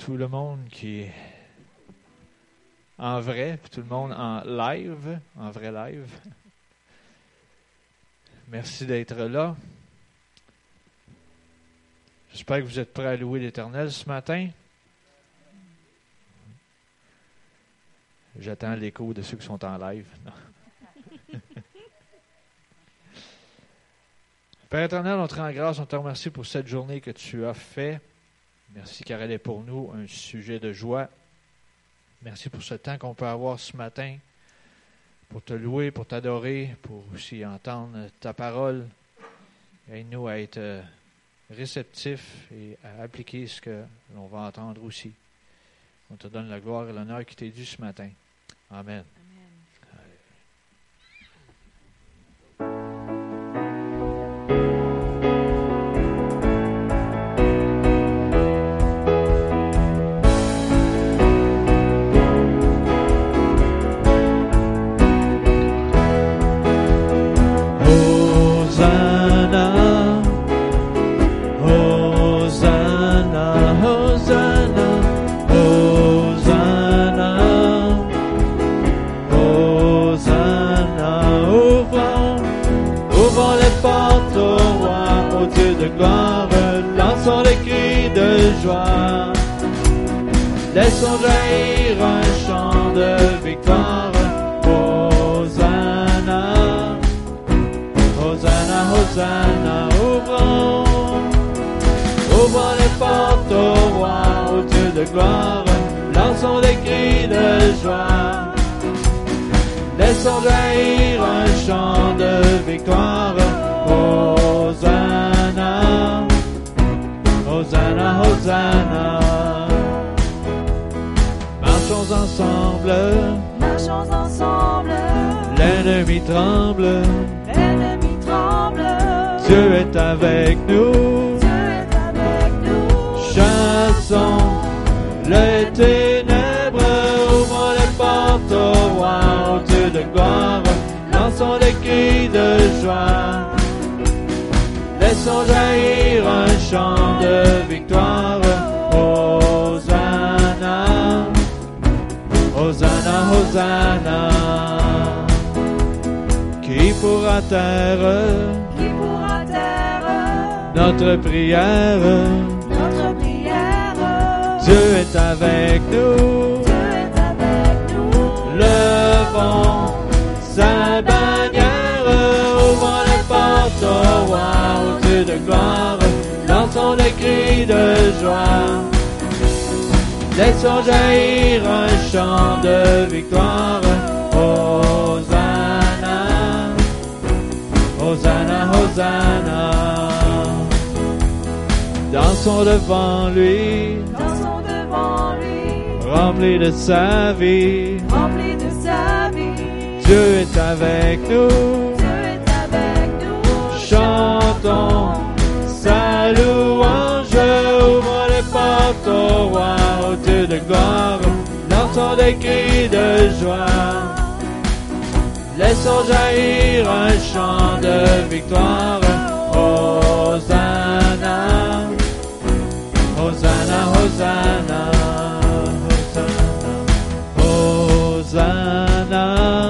tout le monde qui est en vrai, puis tout le monde en live, en vrai live. Merci d'être là. J'espère que vous êtes prêts à louer l'Éternel ce matin. J'attends l'écho de ceux qui sont en live. Père éternel, on te rend grâce, on te remercie pour cette journée que tu as fait. Merci car elle est pour nous un sujet de joie. Merci pour ce temps qu'on peut avoir ce matin pour te louer, pour t'adorer, pour aussi entendre ta parole. Aide-nous à être réceptifs et à appliquer ce que l'on va entendre aussi. On te donne la gloire et l'honneur qui t'est dû ce matin. Amen. De gloire, lançons des cris de joie. Laissons jaillir un chant de victoire, Hosanna, Hosanna, Hosanna. Marchons ensemble, Marchons ensemble, l'ennemi tremble, l'ennemi tremble. Dieu est avec nous. Dieu est avec nous. Chassons les ténèbres, ouvrons les portes au roi, au Dieu de gloire, lançons des cris de joie. Laissons jaillir un chant de victoire, Hosanna, Hosanna, Hosanna. Qui pourra taire Qui pourra prière? notre prière? Dieu est avec nous. Nous. Levons sa bannière, ouvrons les portes au roi, au Dieu de gloire, lançons des cris de joie. Laissons jaillir un chant de victoire, Hosanna, Hosanna, Hosanna. Dansons devant lui, Remplis de sa vie. rempli de sa vie. Dieu est avec nous. Dieu est avec nous. Chantons sa louange, ouvre les portes au roi, au Dieu de gloire, lançons des cris de joie. Laissons jaillir un chant de victoire, Hosanna, Hosanna, Hosanna, Hosanna, Hosanna.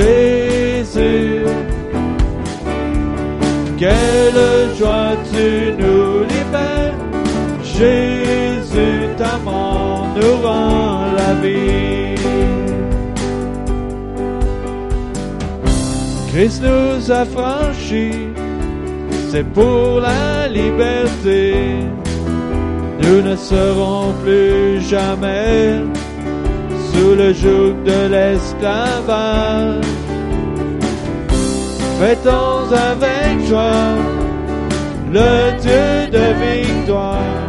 Jésus, quelle joie tu nous libères. Jésus, ta mort nous rend la vie. Christ nous a franchis, c'est pour la liberté. Nous ne serons plus jamais sous le joug de l'esclavage. Fêtons avec joie le Dieu de victoire.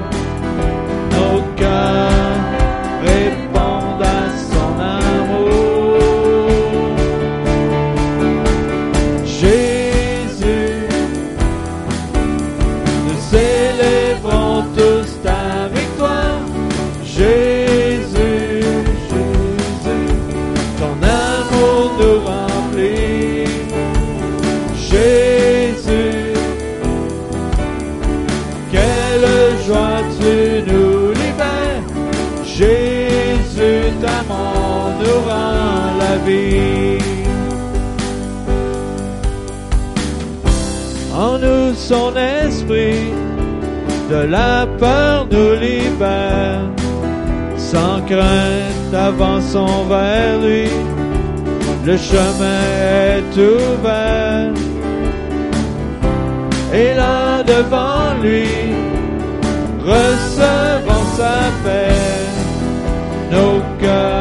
La peur nous libère. Sans crainte, avançons vers lui. Le chemin est ouvert. Et là devant lui, recevons sa paix. Nos cœurs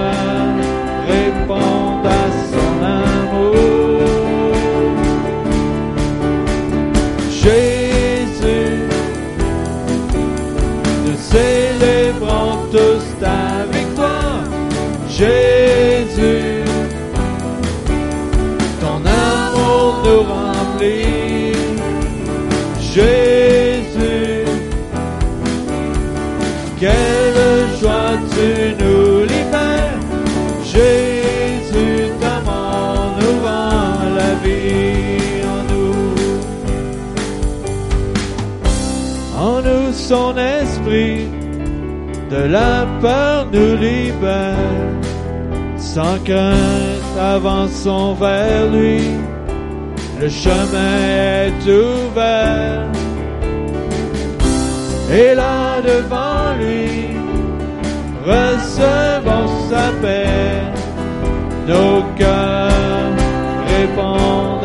la peur nous libère. Sans crainte, avançons vers lui. Le chemin est ouvert. Et là devant lui, recevons sa paix. Nos cœurs répondent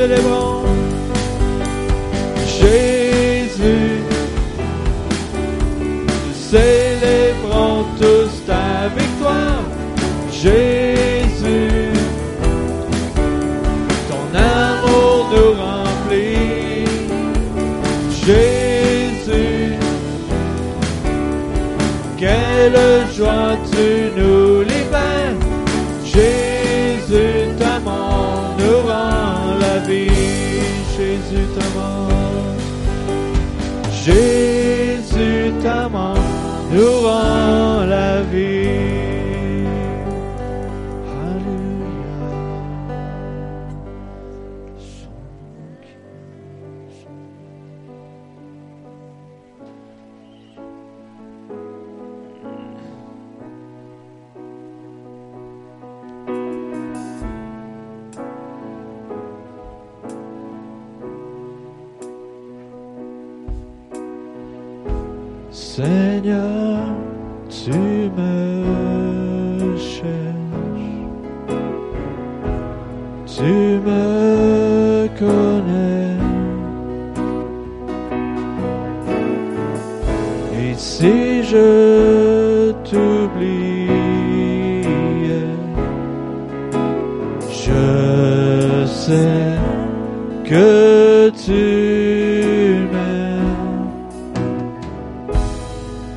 Jésus, Jésus,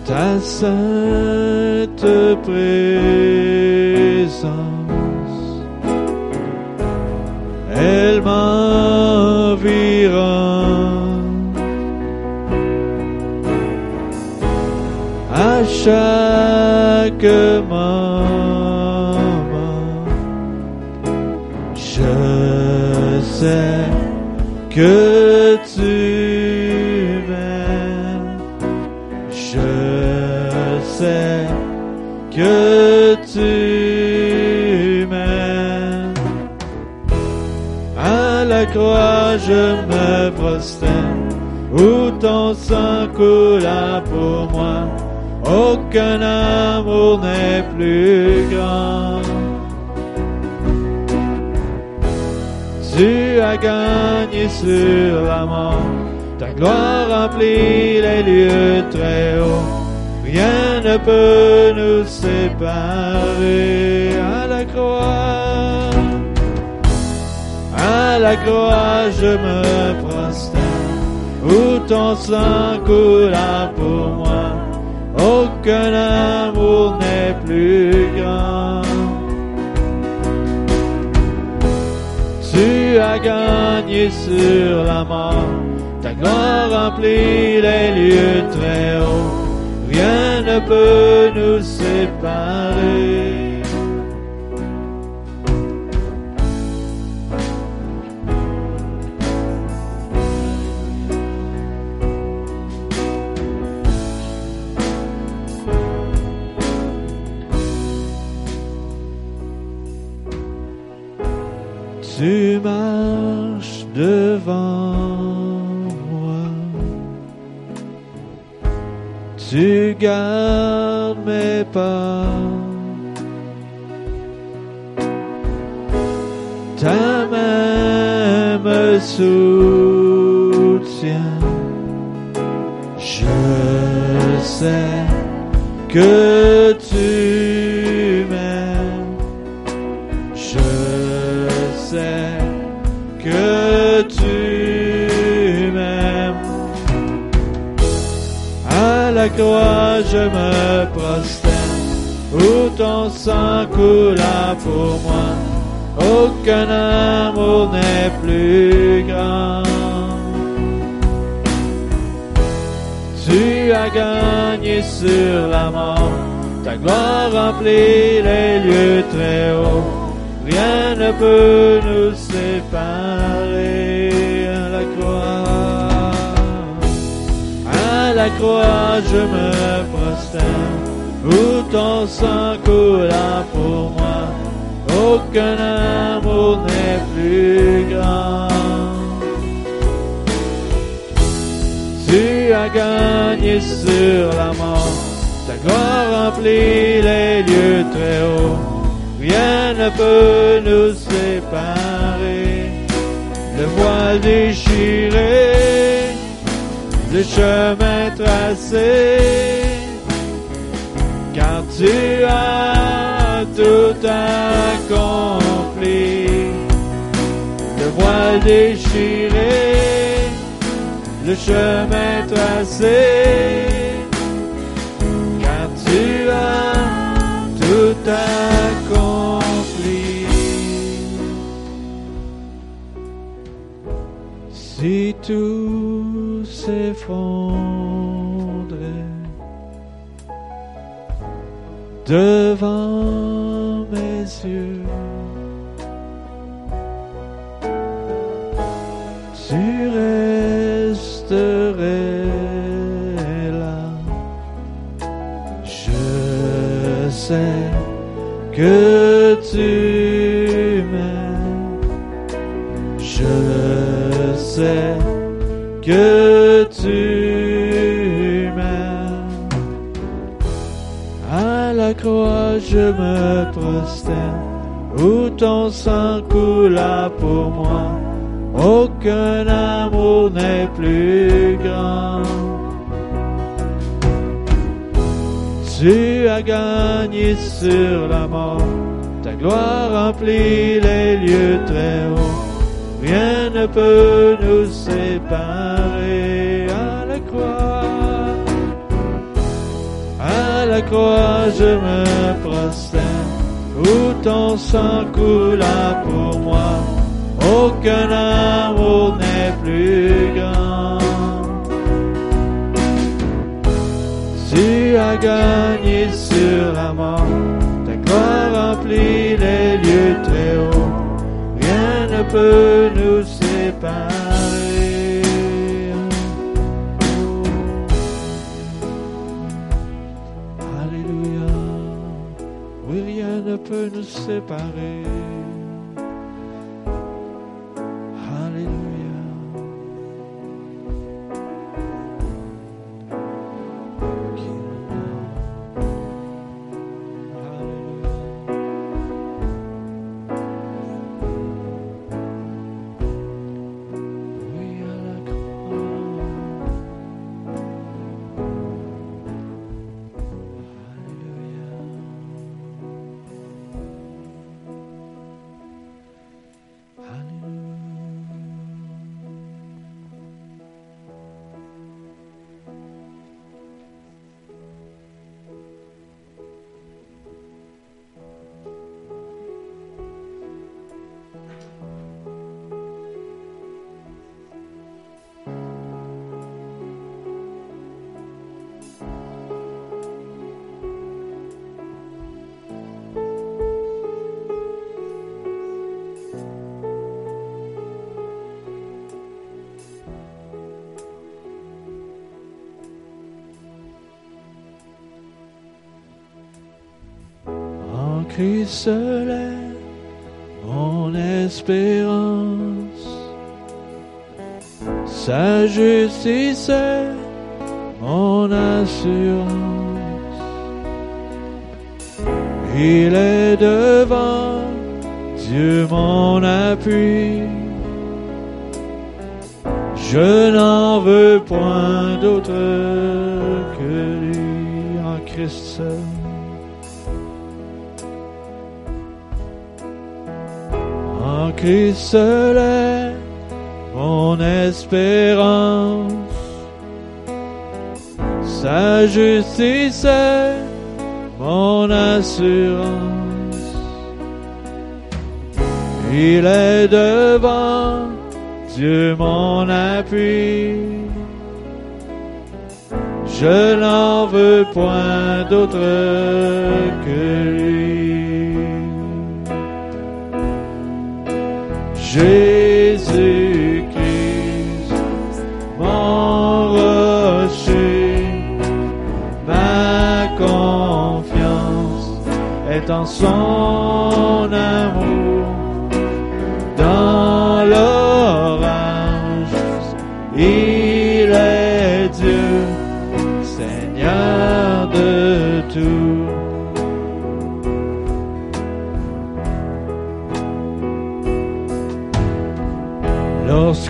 ta sainte présence, elle m'environne à chaque moment. Je sais que Croix, je me prosterne, où ton sang coula pour moi. Aucun amour n'est plus grand. Tu as gagné sur la mort, ta gloire remplit les lieux très hauts. Rien ne peut nous séparer à la croix. La croix, je me prosterne, où ton sang coula pour moi. Aucun amour n'est plus grand. Tu as gagné sur la mort, ta gloire remplit les lieux très hauts. Rien ne peut nous séparer. Tu marches devant moi. Tu gardes mes pas. Ta main me soutient. Je sais que que tu m'aimes. À la croix, je me prosterne, où ton sang coula pour moi. Aucun amour n'est plus grand. Tu as gagné sur la mort, ta gloire remplit les lieux très hauts. Rien ne peut nous séparer à la croix. À la croix, je me prosterne, où ton sang coula pour moi. Aucun amour n'est plus grand. Tu as gagné sur la mort, ta gloire remplit les lieux très hauts. Rien ne peut nous séparer. Le voile déchiré, le chemin tracé, car tu as tout accompli. Le voile déchiré, le chemin tracé, car tu as tout accompli. Si tout s'effondrait devant mes yeux, que tu m'aimes. À la croix, je me prosterne, où ton sang coula pour moi. Aucun amour n'est plus grand. Tu as gagné sur la mort, ta gloire remplit les lieux très hauts. Rien ne peut nous séparer à la croix. À la croix, je me prosterne, où ton sang coula pour moi. Aucun amour n'est plus grand. Tu as gagné sur la mort. Ta gloire remplit les lieux très hauts. Ne peut nous séparer. Alléluia. Oui, rien ne peut nous séparer. Christ seul est mon espérance. Sa justice est mon assurance. Il est devant Dieu mon appui. Je n'en veux point d'autre que lui en Christ seul. En Christ seul est mon espérance. Sa justice est mon assurance. Il est devant Dieu mon appui. Je n'en veux point d'autre que lui. Jésus-Christ, mon rocher, ma confiance est en son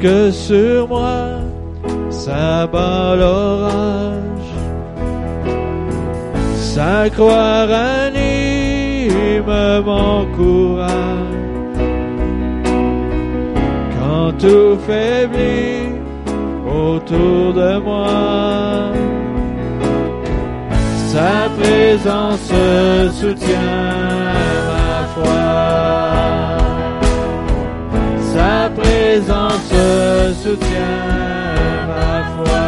Lorsque sur moi s'abat l'orage, sa croix ranime mon courage. Quand tout faiblit autour de moi, sa présence soutient ma foi. Présence soutient ma foi.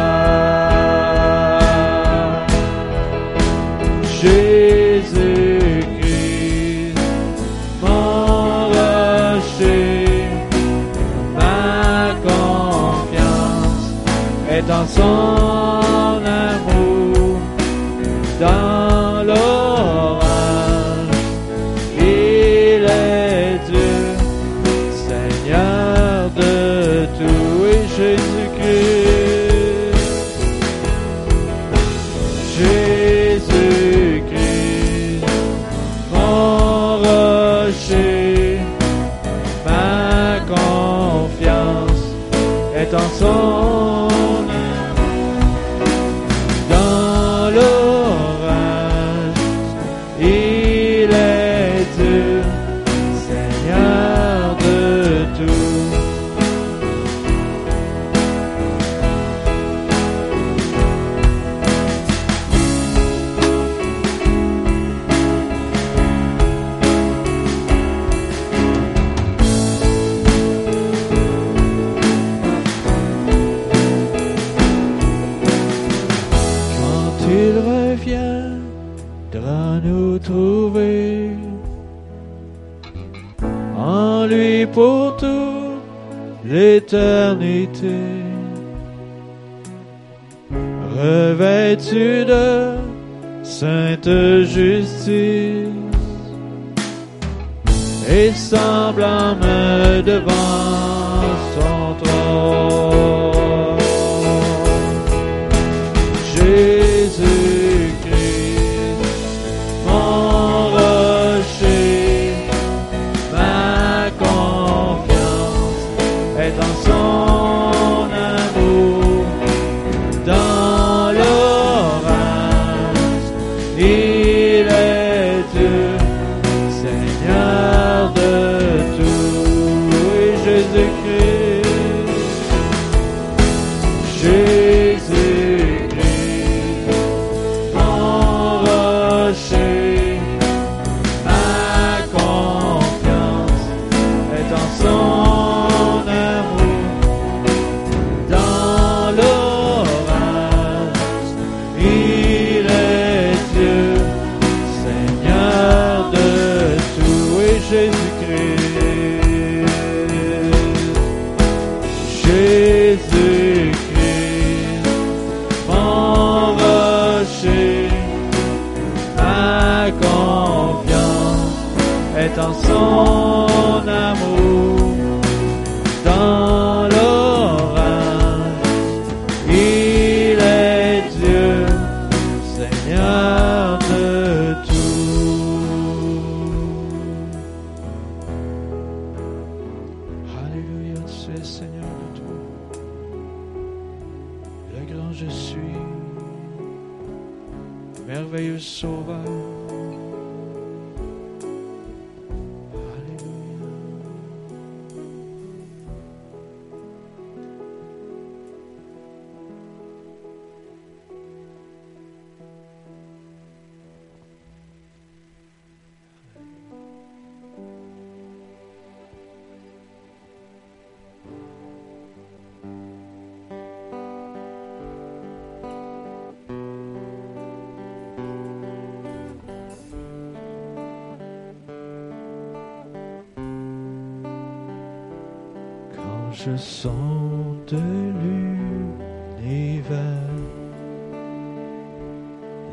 Jésus-Christ, mon rocher, ma confiance est en son Seigneur de toi. Le grand je suis, merveilleux sauveur.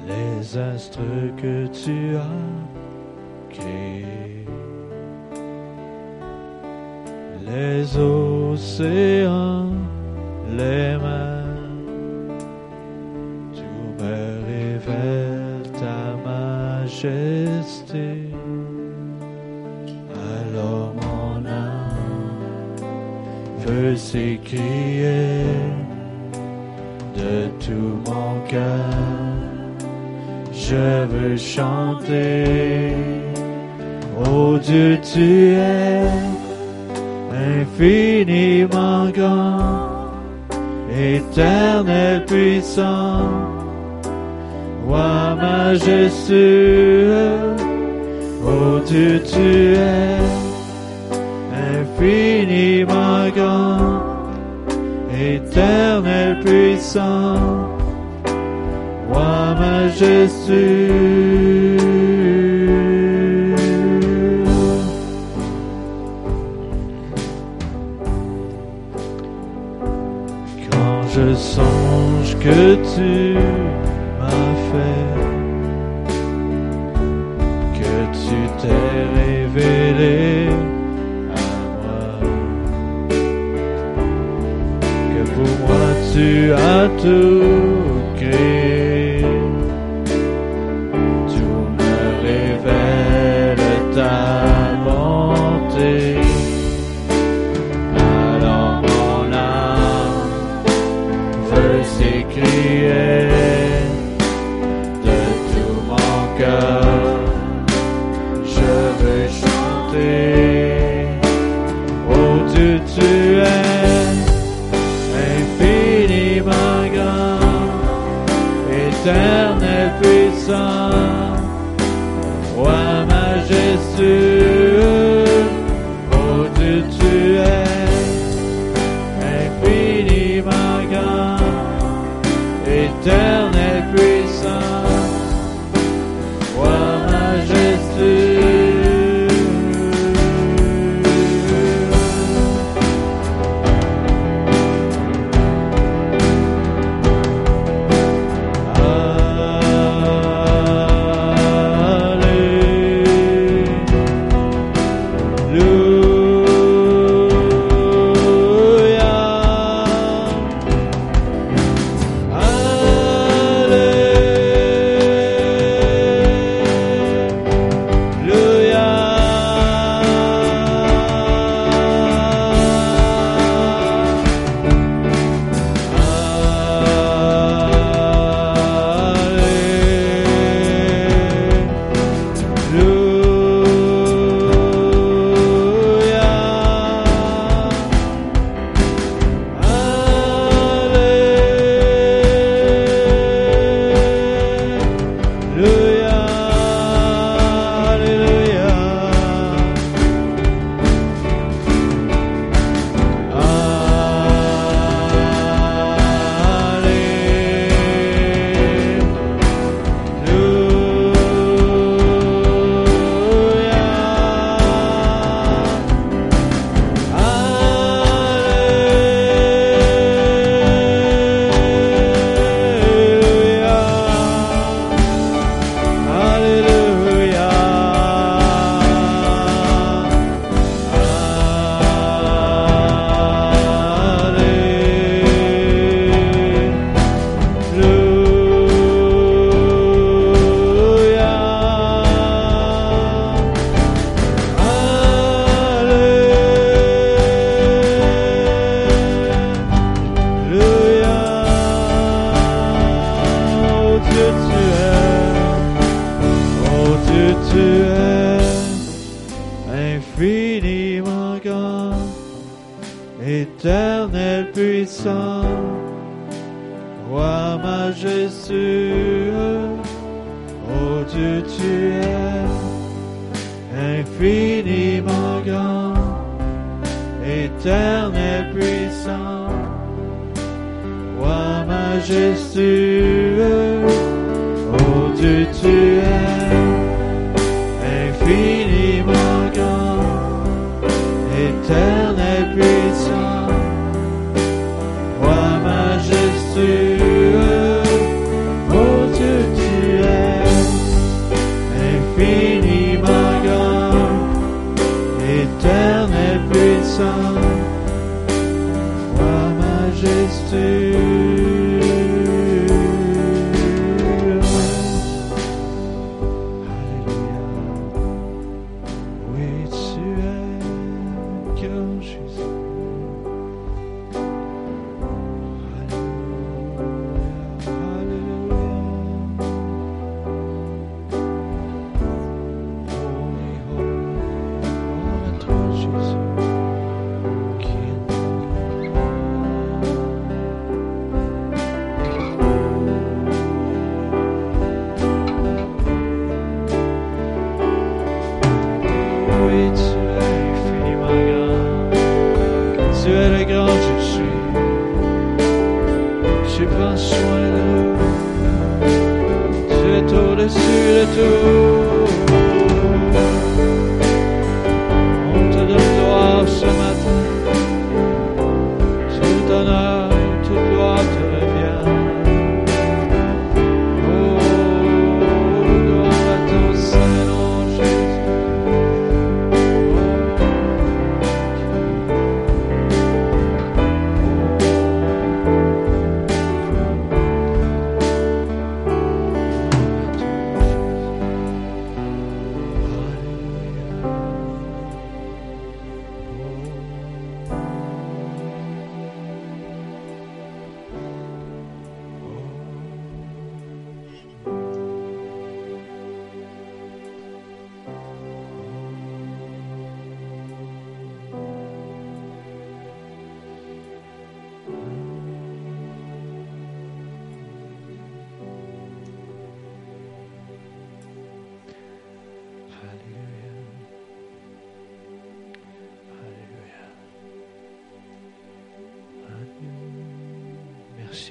les astres que tu as créés, les océans, les de tout mon cœur. Je veux chanter, oh Dieu, tu es infiniment grand, éternel puissant, roi majestueux, oh Dieu, tu es éternel puissant, roi majestueux. long.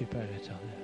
Merci Père éternel.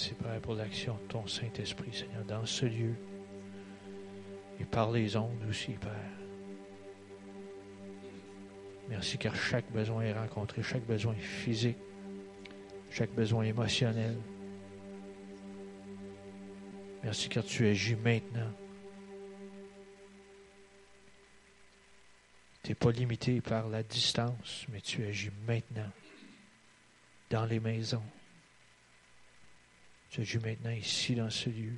Merci, Père, pour l'action de ton Saint-Esprit, Seigneur, dans ce lieu et par les ondes aussi, Père. Merci car chaque besoin est rencontré, chaque besoin physique, chaque besoin émotionnel. Merci car tu agis maintenant. Tu n'es pas limité par la distance, mais tu agis maintenant dans les maisons. Tu agis maintenant ici dans ce lieu,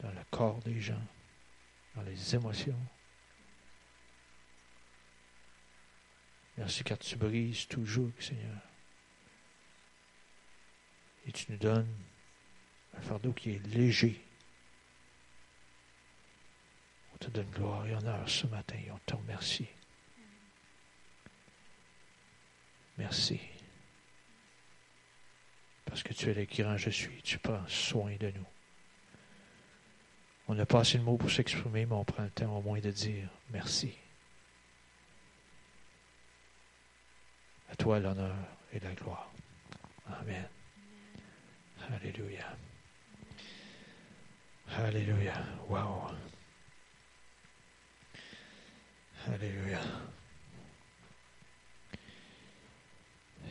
dans le corps des gens, dans les émotions. Merci car tu brises toujours, Seigneur. Et tu nous donnes un fardeau qui est léger. On te donne gloire et honneur ce matin et on te remercie. Merci. Parce que tu es le grand je suis. Tu prends soin de nous. On n'a pas assez de mots pour s'exprimer, mais on prend le temps au moins de dire merci. À toi l'honneur et la gloire. Amen. Alléluia. Alléluia. Wow. Alléluia.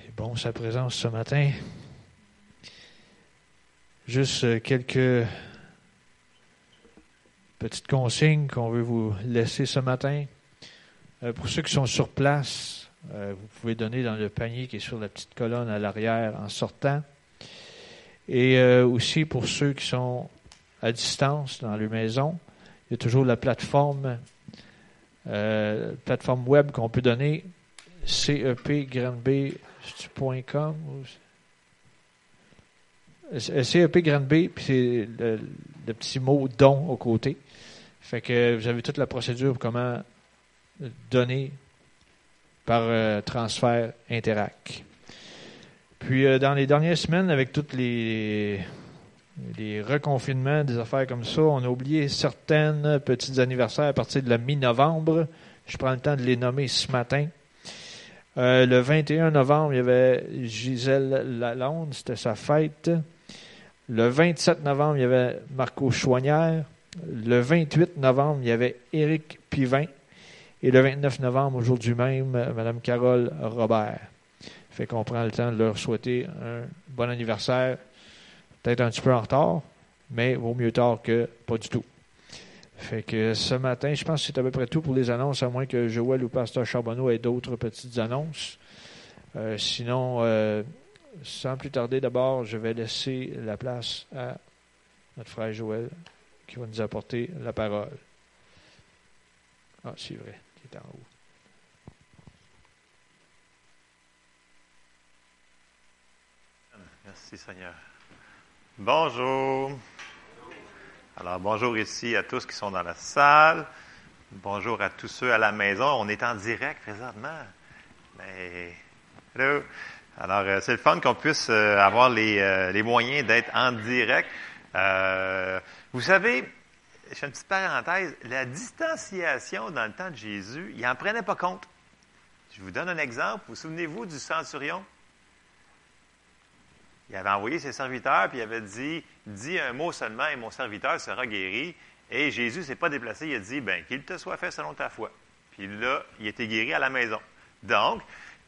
C'est bon sa présence ce matin. Juste quelques petites consignes qu'on veut vous laisser ce matin. Euh, pour ceux qui sont sur place, euh, vous pouvez donner dans le panier qui est sur la petite colonne à l'arrière en sortant. Et euh, aussi pour ceux qui sont à distance dans leur maison, il y a toujours la plateforme, plateforme web qu'on peut donner, cepgranb.com. CEP Grande B, puis c'est le, petit mot don au côté. Fait que vous avez toute la procédure pour comment donner par euh, transfert Interac. Puis euh, dans les dernières semaines, avec tous les, les reconfinements, des affaires comme ça, on a oublié certaines petites anniversaires à partir de la mi-novembre. Je prends le temps de les nommer ce matin. Euh, le 21 novembre, il y avait Gisèle Lalonde, c'était sa fête. Le 27 novembre, il y avait Marco Chouanière. Le 28 novembre, il y avait Éric Pivin. Et le 29 novembre, aujourd'hui même, Mme Carole Robert. Fait qu'on prend le temps de leur souhaiter un bon anniversaire. Peut-être un petit peu en retard, mais vaut mieux tard que pas du tout. Fait que ce matin, je pense que c'est à peu près tout pour les annonces, à moins que Joël ou Pasteur Charbonneau aient d'autres petites annonces. Euh, sinon, euh, sans plus tarder, d'abord, je vais laisser la place à notre frère Joël qui va nous apporter la parole. Ah, c'est vrai, il est en haut. Merci Seigneur. Bonjour. Alors bonjour ici à tous qui sont dans la salle. Bonjour à tous ceux à la maison. On est en direct présentement. Mais, hello. Alors, euh, c'est le fun qu'on puisse euh, avoir les, euh, les moyens d'être en direct. vous savez, je fais une petite parenthèse, la distanciation dans le temps de Jésus, il n'en prenait pas compte. Je vous donne un exemple. Vous souvenez-vous du centurion? Il avait envoyé ses serviteurs, puis il avait dit, dis un mot seulement et mon serviteur sera guéri. Et Jésus ne s'est pas déplacé, il a dit, ben, qu'il te soit fait selon ta foi. Puis là, il était guéri à la maison. Donc,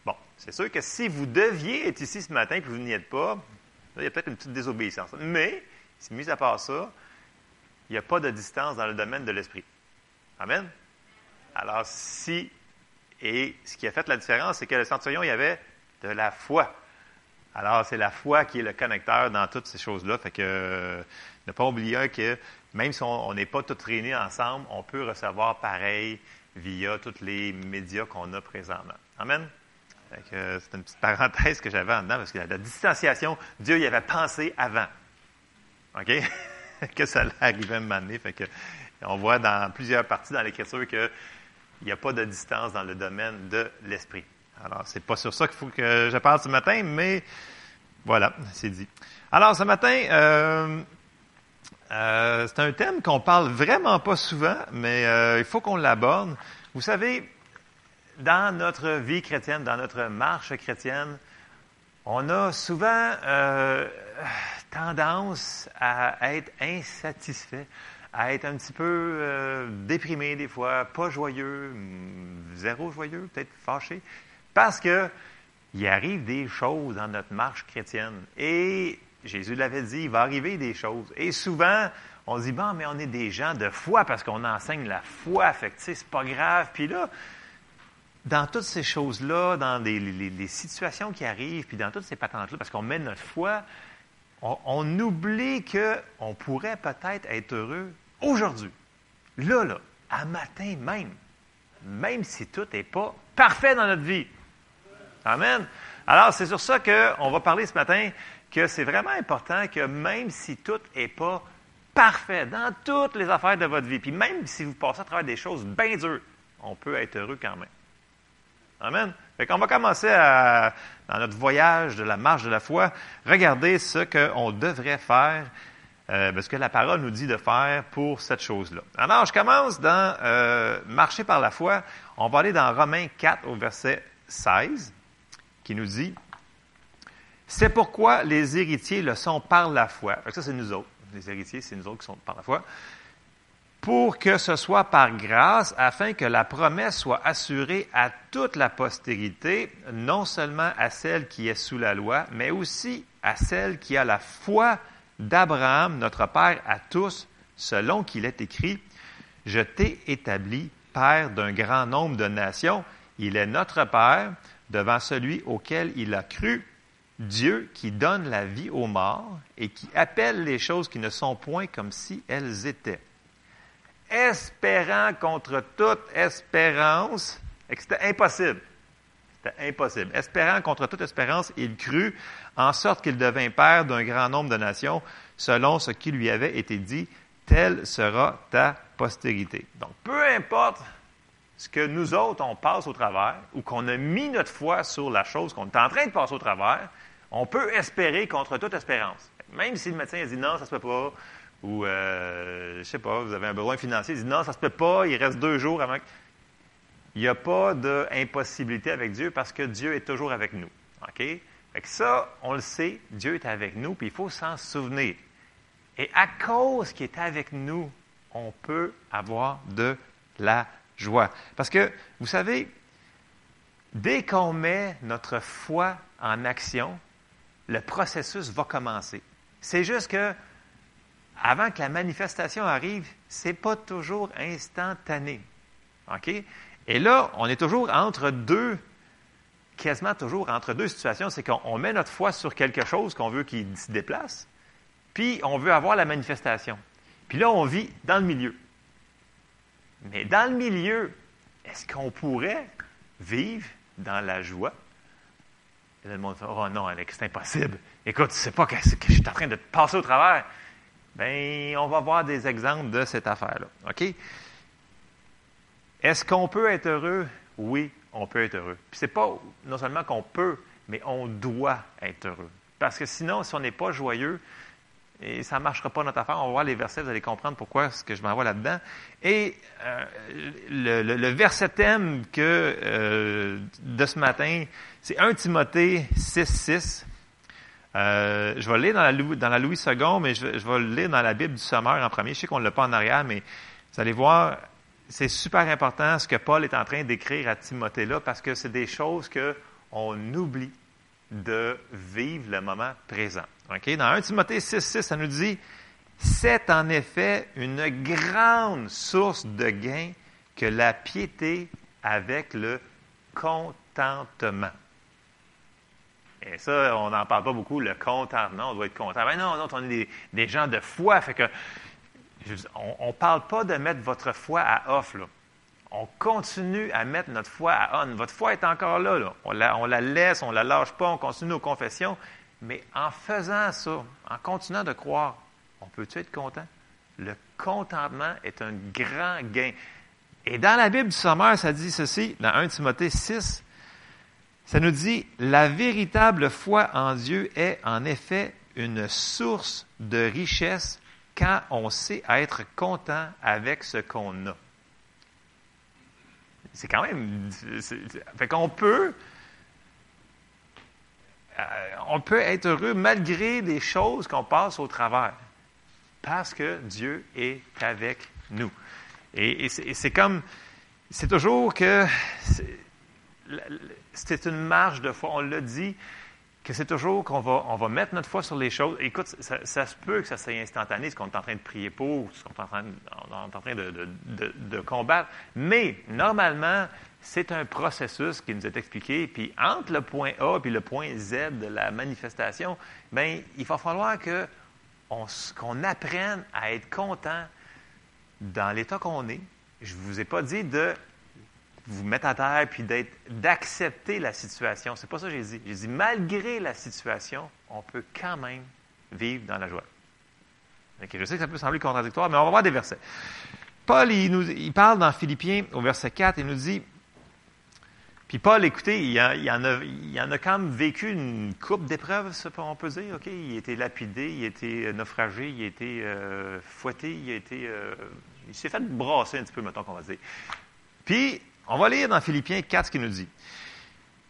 bon, c'est sûr que si vous deviez être ici ce matin et que vous n'y êtes pas, là, il y a peut-être une petite désobéissance. Mais, mis à part ça, il n'y a pas de distance dans le domaine de l'esprit. Amen? Alors, si, et ce qui a fait la différence, c'est que le centurion, il y avait de la foi. Alors, c'est la foi qui est le connecteur dans toutes ces choses-là. Fait que ne pas oublier que même si on n'est pas tous réunis ensemble, on peut recevoir pareil via tous les médias qu'on a présentement. Amen? C'est une petite parenthèse que j'avais en dedans, parce que la, distanciation, Dieu y avait pensé avant. OK? que ça arriver à un Fait que, on voit dans plusieurs parties dans l'Écriture qu'il n'y a pas de distance dans le domaine de l'esprit. Alors, c'est pas sur ça qu'il faut que je parle ce matin, mais voilà, c'est dit. Alors, ce matin, euh, euh, c'est un thème qu'on parle vraiment pas souvent, mais euh, il faut qu'on l'aborde. Vous savez, dans notre vie chrétienne, dans notre marche chrétienne, on a souvent euh, tendance à être insatisfait, à être un petit peu euh, déprimé des fois, pas joyeux, mm, zéro joyeux, peut-être fâché, parce que il arrive des choses dans notre marche chrétienne. Et Jésus l'avait dit, il va arriver des choses. Et souvent, on dit, bon, mais on est des gens de foi parce qu'on enseigne la foi, fait que, c'est pas grave. Puis là, dans toutes ces choses-là, dans les, situations qui arrivent, puis dans toutes ces patentes-là, parce qu'on met notre foi, on, on oublie qu'on pourrait peut-être être heureux aujourd'hui, là, là, à matin même, même si tout n'est pas parfait dans notre vie. Amen. Alors, c'est sur ça qu'on va parler ce matin, que c'est vraiment important que même si tout n'est pas parfait dans toutes les affaires de votre vie, puis même si vous passez à travers des choses bien dures, on peut être heureux quand même. Amen. Fait qu'on va commencer dans notre voyage de la marche de la foi, regarder ce qu'on devrait faire, euh, ben, ce que la parole nous dit de faire pour cette chose-là. Alors, je commence dans euh, Marcher par la foi. On va aller dans Romains 4 au verset 16, qui nous dit C'est pourquoi les héritiers le sont par la foi. Ça, c'est nous autres. Les héritiers, c'est nous autres qui sont par la foi pour que ce soit par grâce, afin que la promesse soit assurée à toute la postérité, non seulement à celle qui est sous la loi, mais aussi à celle qui a la foi d'Abraham, notre Père à tous, selon qu'il est écrit, Je t'ai établi Père d'un grand nombre de nations, il est notre Père devant celui auquel il a cru, Dieu qui donne la vie aux morts et qui appelle les choses qui ne sont point comme si elles étaient espérant contre toute espérance, et que c'était impossible. C'était impossible. Espérant contre toute espérance, il crut, en sorte qu'il devint père d'un grand nombre de nations, selon ce qui lui avait été dit, telle sera ta postérité. Donc, peu importe ce que nous autres, on passe au travers, ou qu'on a mis notre foi sur la chose qu'on est en train de passer au travers, on peut espérer contre toute espérance. Même si le médecin a dit non, ça se peut pas, ou, euh, je sais pas, vous avez un besoin financier, il dit non, ça se peut pas, il reste deux jours avant. Il n'y a pas d'impossibilité avec Dieu parce que Dieu est toujours avec nous. OK? Fait que ça, on le sait, Dieu est avec nous, puis il faut s'en souvenir. Et à cause qu'il est avec nous, on peut avoir de la joie. Parce que, vous savez, dès qu'on met notre foi en action, le processus va commencer. C'est juste que avant que la manifestation arrive, c'est pas toujours instantané. OK? Et là, on est toujours entre deux, quasiment toujours entre deux situations. C'est qu'on on met notre foi sur quelque chose qu'on veut qu'il se déplace, puis on veut avoir la manifestation. Puis là, on vit dans le milieu. Mais dans le milieu, est-ce qu'on pourrait vivre dans la joie? Et là, le monde fait Oh non, Alex, c'est impossible. Écoute, tu sais pas que, que je suis en train de te passer au travers. Bien, on va voir des exemples de cette affaire-là. OK? Est-ce qu'on peut être heureux? Oui, on peut être heureux. Puis c'est pas non seulement qu'on peut, mais on doit être heureux. Parce que sinon, si on n'est pas joyeux, ça ne marchera pas notre affaire. On va voir les versets, vous allez comprendre pourquoi ce que je m'envoie là-dedans. Et euh, le, verset thème euh, de ce matin, c'est 1 Timothée 6, 6. Euh, je vais le lire dans la, Louis II, mais je, vais le lire dans la Bible du Sommeur en premier. Je sais qu'on ne l'a pas en arrière, mais vous allez voir, c'est super important ce que Paul est en train d'écrire à Timothée là, parce que c'est des choses qu'on oublie de vivre le moment présent. Dans 1 Timothée 6, 6, ça nous dit C'est en effet une grande source de gain que la piété avec le contentement. Et ça, on n'en parle pas beaucoup, le contentement, on doit être content. Ben non, non, on est des, gens de foi, fait que on ne parle pas de mettre votre foi à off. On continue à mettre notre foi à on. Votre foi est encore là. On, la, laisse, on la lâche pas, on continue nos confessions. Mais en faisant ça, en continuant de croire, on peut-tu être content? Le contentement est un grand gain. Et dans la Bible du Sommeur, ça dit ceci, dans 1 Timothée 6, ça nous dit, la véritable foi en Dieu est en effet une source de richesse quand on sait être content avec ce qu'on a. C'est quand même... fait qu'on peut... euh, on peut être heureux malgré les choses qu'on passe au travers. Parce que Dieu est avec nous. Et, c'est comme, c'est toujours que c'est une marge de foi. On l'a dit que c'est toujours qu'on va, on va mettre notre foi sur les choses. Écoute, ça, se peut que ça soit instantané, ce qu'on est en train de prier pour, ce qu'on est en train, de- en train de, de- de- combattre. Mais normalement, c'est un processus qui nous est expliqué. Puis entre le point A et le point Z de la manifestation, ben il va falloir qu'on apprenne à être content dans l'état qu'on est. Je ne vous ai pas dit de vous mettre à terre puis d'accepter la situation. C'est pas ça que j'ai dit. J'ai dit, malgré la situation, on peut quand même vivre dans la joie. Je sais que ça peut sembler contradictoire, mais on va voir des versets. Paul, il, nous, il parle dans Philippiens, au verset 4, il nous dit, puis Paul, écoutez, il, en a, il en a quand même vécu une coupe d'épreuves, on peut dire. Il a été lapidé, il a été naufragé, il a été euh, fouetté, il a été... euh, il s'est fait brasser un petit peu, mettons qu'on va dire. Puis, on va lire dans Philippiens 4 ce qu'il nous dit.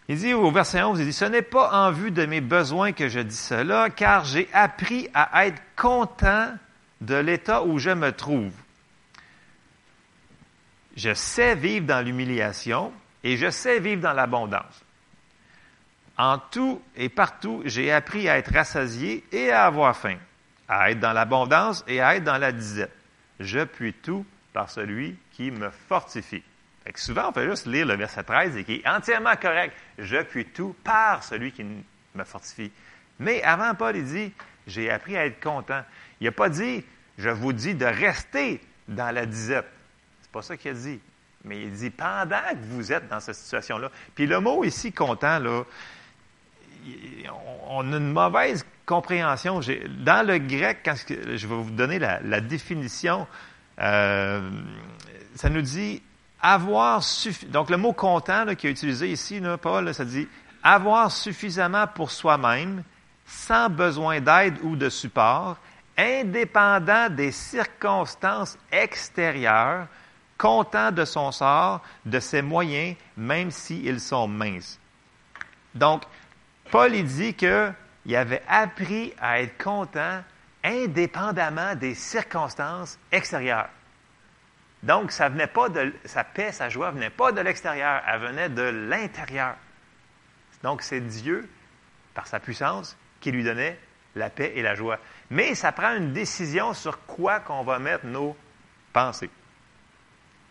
Il dit au verset 11, il dit, Ce n'est pas en vue de mes besoins que je dis cela, car j'ai appris à être content de l'état où je me trouve. Je sais vivre dans l'humiliation et je sais vivre dans l'abondance. En tout et partout, j'ai appris à être rassasié et à avoir faim, à être dans l'abondance et à être dans la disette. Je puis tout par celui qui me fortifie. Souvent, on fait juste lire le verset 13 et qui est entièrement correct. Je puis tout par celui qui me fortifie. Mais avant, Paul, il dit, j'ai appris à être content. Il n'a pas dit, je vous dis de rester dans la disette. C'est pas ça qu'il a dit. Mais il dit, pendant que vous êtes dans cette situation-là. Puis le mot ici, content, là, on a une mauvaise compréhension. Dans le grec, quand je vais vous donner la, la définition, euh, ça nous dit avoir suffi. Donc le mot content qui est utilisé ici, Paul, ça dit avoir suffisamment pour soi-même, sans besoin d'aide ou de support, indépendant des circonstances extérieures, content de son sort, de ses moyens, même s'ils sont minces. Donc, Paul, il dit qu'il avait appris à être content indépendamment des circonstances extérieures. Donc, ça venait pas de, sa paix, sa joie venait pas de l'extérieur, elle venait de l'intérieur. Donc, c'est Dieu, par sa puissance, qui lui donnait la paix et la joie. Mais ça prend une décision sur quoi qu'on va mettre nos pensées.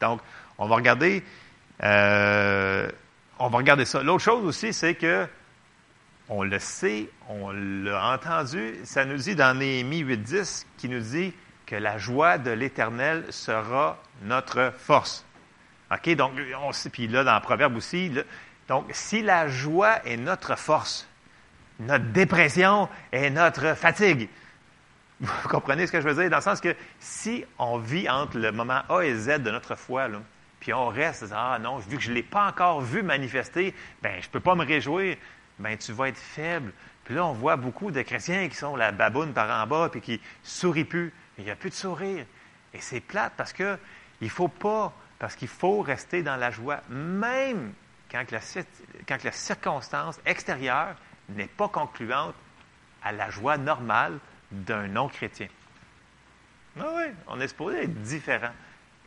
Donc, on va regarder, euh, on va regarder ça. L'autre chose aussi, c'est que on le sait, on l'a entendu, ça nous dit dans Néhémie 8.10, qui nous dit que la joie de l'Éternel sera notre force. OK? Donc, on puis là, dans le Proverbe aussi, donc, si la joie est notre force, notre dépression est notre fatigue. Vous comprenez ce que je veux dire? Dans le sens que si on vit entre le moment A et Z de notre foi, puis on reste, ah non, vu que je ne l'ai pas encore vu manifester, ben je ne peux pas me réjouir, ben tu vas être faible. Puis là, on voit beaucoup de chrétiens qui sont la baboune par en bas, puis qui sourient plus. Il n'y a plus de sourire. Et c'est plate parce que il faut pas, parce qu'il faut rester dans la joie, même quand la, la circonstance extérieure n'est pas concluante à la joie normale d'un non-chrétien. Ah oui, on est supposé être différent.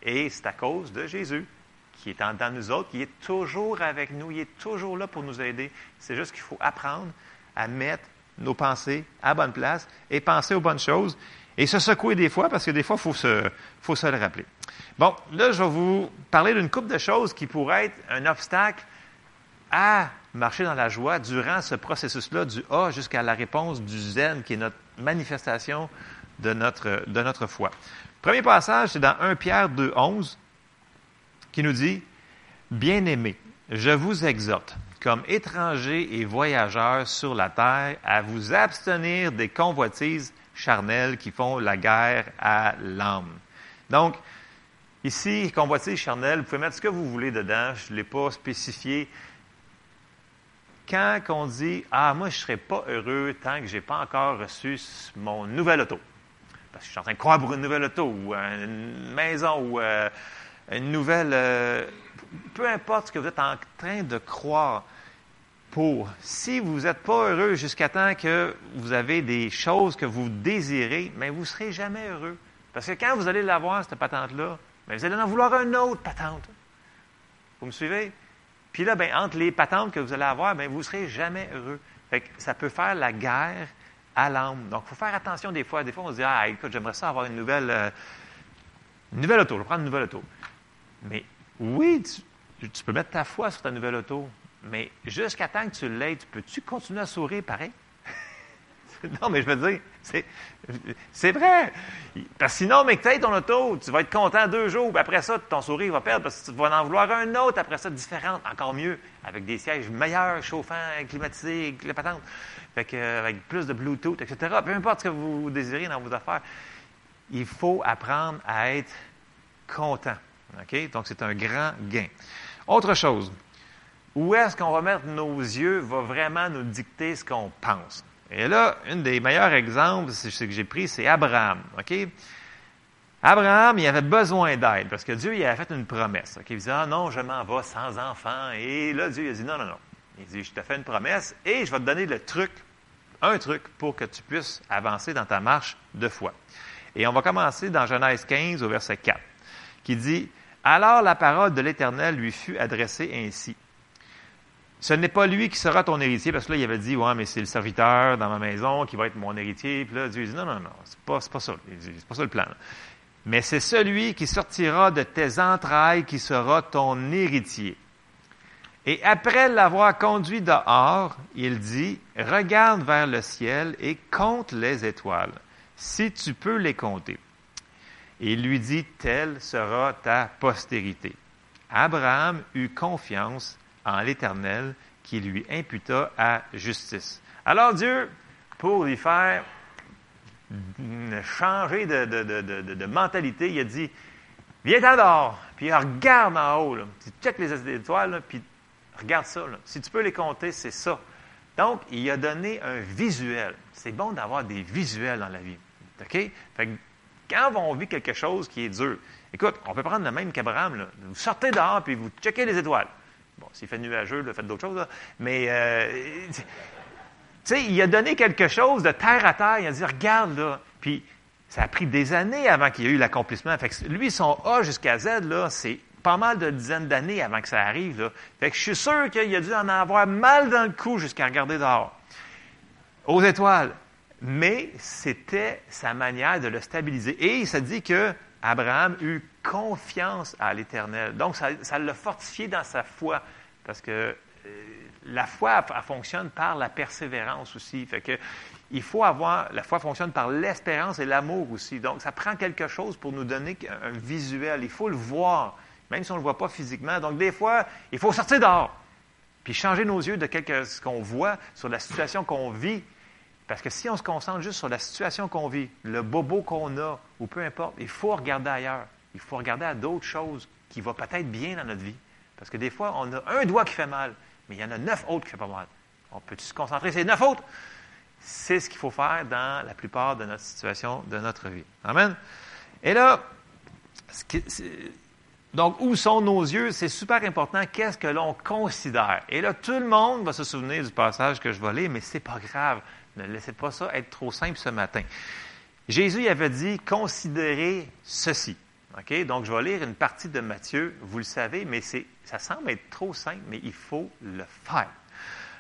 Et c'est à cause de Jésus qui est en dans nous autres, qui est toujours avec nous, il est toujours là pour nous aider. C'est juste qu'il faut apprendre à mettre nos pensées à bonne place et penser aux bonnes choses et se secouer des fois parce que des fois, il faut se le rappeler. Bon, là, je vais vous parler d'une couple de choses qui pourraient être un obstacle à marcher dans la joie durant ce processus-là, du A jusqu'à la réponse du Zen, qui est notre manifestation de notre, de notre foi. Premier passage, c'est dans 1 Pierre 2, 11, qui nous dit Bien-aimés, je vous exhorte, comme étrangers et voyageurs sur la terre, à vous abstenir des convoitises charnelles qui font la guerre à l'âme. Donc, ici, convoitise charnelle, vous pouvez mettre ce que vous voulez dedans, je ne l'ai pas spécifié. Quand on dit Ah, moi, je ne serai pas heureux tant que je n'ai pas encore reçu mon nouvel auto. Parce que je suis en train de croire pour une nouvelle auto ou une maison ou euh, une nouvelle. euh, peu importe ce que vous êtes en train de croire, pour. Si vous n'êtes pas heureux jusqu'à temps que vous avez des choses que vous désirez, mais vous ne serez jamais heureux. Parce que quand vous allez l'avoir, cette patente-là, ben, vous allez en vouloir une autre patente. Vous me suivez? Puis là, ben, entre les patentes que vous allez avoir, ben, vous ne serez jamais heureux. Fait que ça peut faire la guerre à l'âme. Donc, il faut faire attention des fois. Des fois, on se dit, ah, écoute, j'aimerais ça avoir une nouvelle, euh, une nouvelle auto. Je vais prendre une nouvelle auto. Mais oui, tu, tu peux mettre ta foi sur ta nouvelle auto. Mais jusqu'à temps que tu l'aies, peux-tu continuer à sourire pareil? non, mais je veux dire, c'est, c'est vrai. Parce que sinon, mais que ton auto, tu vas être content deux jours, puis après ça, ton sourire va perdre parce que tu vas en vouloir un autre, après ça, différente, encore mieux, avec des sièges meilleurs, chauffants, climatisés, euh, avec plus de Bluetooth, etc. Peu importe ce que vous désirez dans vos affaires, il faut apprendre à être content. Donc, c'est un grand gain. Autre chose, où est-ce qu'on va mettre nos yeux va vraiment nous dicter ce qu'on pense. Et là, un des meilleurs exemples, c'est ce que j'ai pris, c'est Abraham. Abraham, il avait besoin d'aide parce que Dieu il avait fait une promesse. OK? Il disait, ah non, je m'en vais sans enfant. Et là, Dieu il a dit, non, non, non. Il dit, je te fais une promesse et je vais te donner le truc, un truc pour que tu puisses avancer dans ta marche de foi. Et on va commencer dans Genèse 15 au verset 4, qui dit, alors la parole de l'Éternel lui fut adressée ainsi. Ce n'est pas lui qui sera ton héritier, parce que là, il avait dit, ouais, mais c'est le serviteur dans ma maison qui va être mon héritier. Puis là, Dieu dit, non, non, non, c'est pas, pas ça. C'est pas ça le plan. Mais c'est celui qui sortira de tes entrailles qui sera ton héritier. Et après l'avoir conduit dehors, il dit, regarde vers le ciel et compte les étoiles, si tu peux les compter. Et il lui dit, telle sera ta postérité. Abraham eut confiance en l'Éternel qui lui imputa à justice. Alors Dieu, pour lui faire changer de, mentalité, il a dit, viens dehors, puis regarde en haut, là. tu check les étoiles, puis regarde ça. Si tu peux les compter, c'est ça. Donc, il a donné un visuel. C'est bon d'avoir des visuels dans la vie. OK? Fait que quand on vit quelque chose qui est dur, écoute, on peut prendre le même qu'Abraham. Vous sortez dehors, puis vous checkez les étoiles. Bon, s'il fait nuageux, là, faites d'autres choses. Là. Mais, euh, tu sais, il a donné quelque chose de terre à terre. Il a dit, regarde, là. Puis, ça a pris des années avant qu'il y ait eu l'accomplissement. Fait que lui, son A jusqu'à Z, là, c'est pas mal de dizaines d'années avant que ça arrive. Là. Fait que je suis sûr qu'il a dû en avoir mal dans le cou jusqu'à regarder dehors. Aux étoiles. Mais c'était sa manière de le stabiliser. Et il s'est dit que Abraham eut confiance à l'Éternel. Donc, ça l'a fortifié dans sa foi, parce que euh, la foi, fonctionne par la persévérance aussi. Il faut avoir, la foi fonctionne par l'espérance et l'amour aussi. Donc, ça prend quelque chose pour nous donner un visuel. Il faut le voir, même si on ne le voit pas physiquement. Donc, des fois, il faut sortir dehors, puis changer nos yeux de quelque, ce qu'on voit sur la situation qu'on vit parce que si on se concentre juste sur la situation qu'on vit, le bobo qu'on a, ou peu importe, il faut regarder ailleurs. Il faut regarder à d'autres choses qui vont peut-être bien dans notre vie. Parce que des fois, on a un doigt qui fait mal, mais il y en a neuf autres qui font pas mal. On peut se concentrer sur les neuf autres? C'est ce qu'il faut faire dans la plupart de notre situation, de notre vie. Amen. Et là, donc, où sont nos yeux? C'est super important. Qu'est-ce que l'on considère? Et là, tout le monde va se souvenir du passage que je vais lire, mais c'est pas grave. Ne laissez pas ça être trop simple ce matin. Jésus avait dit, considérez ceci. Donc, je vais lire une partie de Matthieu. Vous le savez, mais ça semble être trop simple, mais il faut le faire.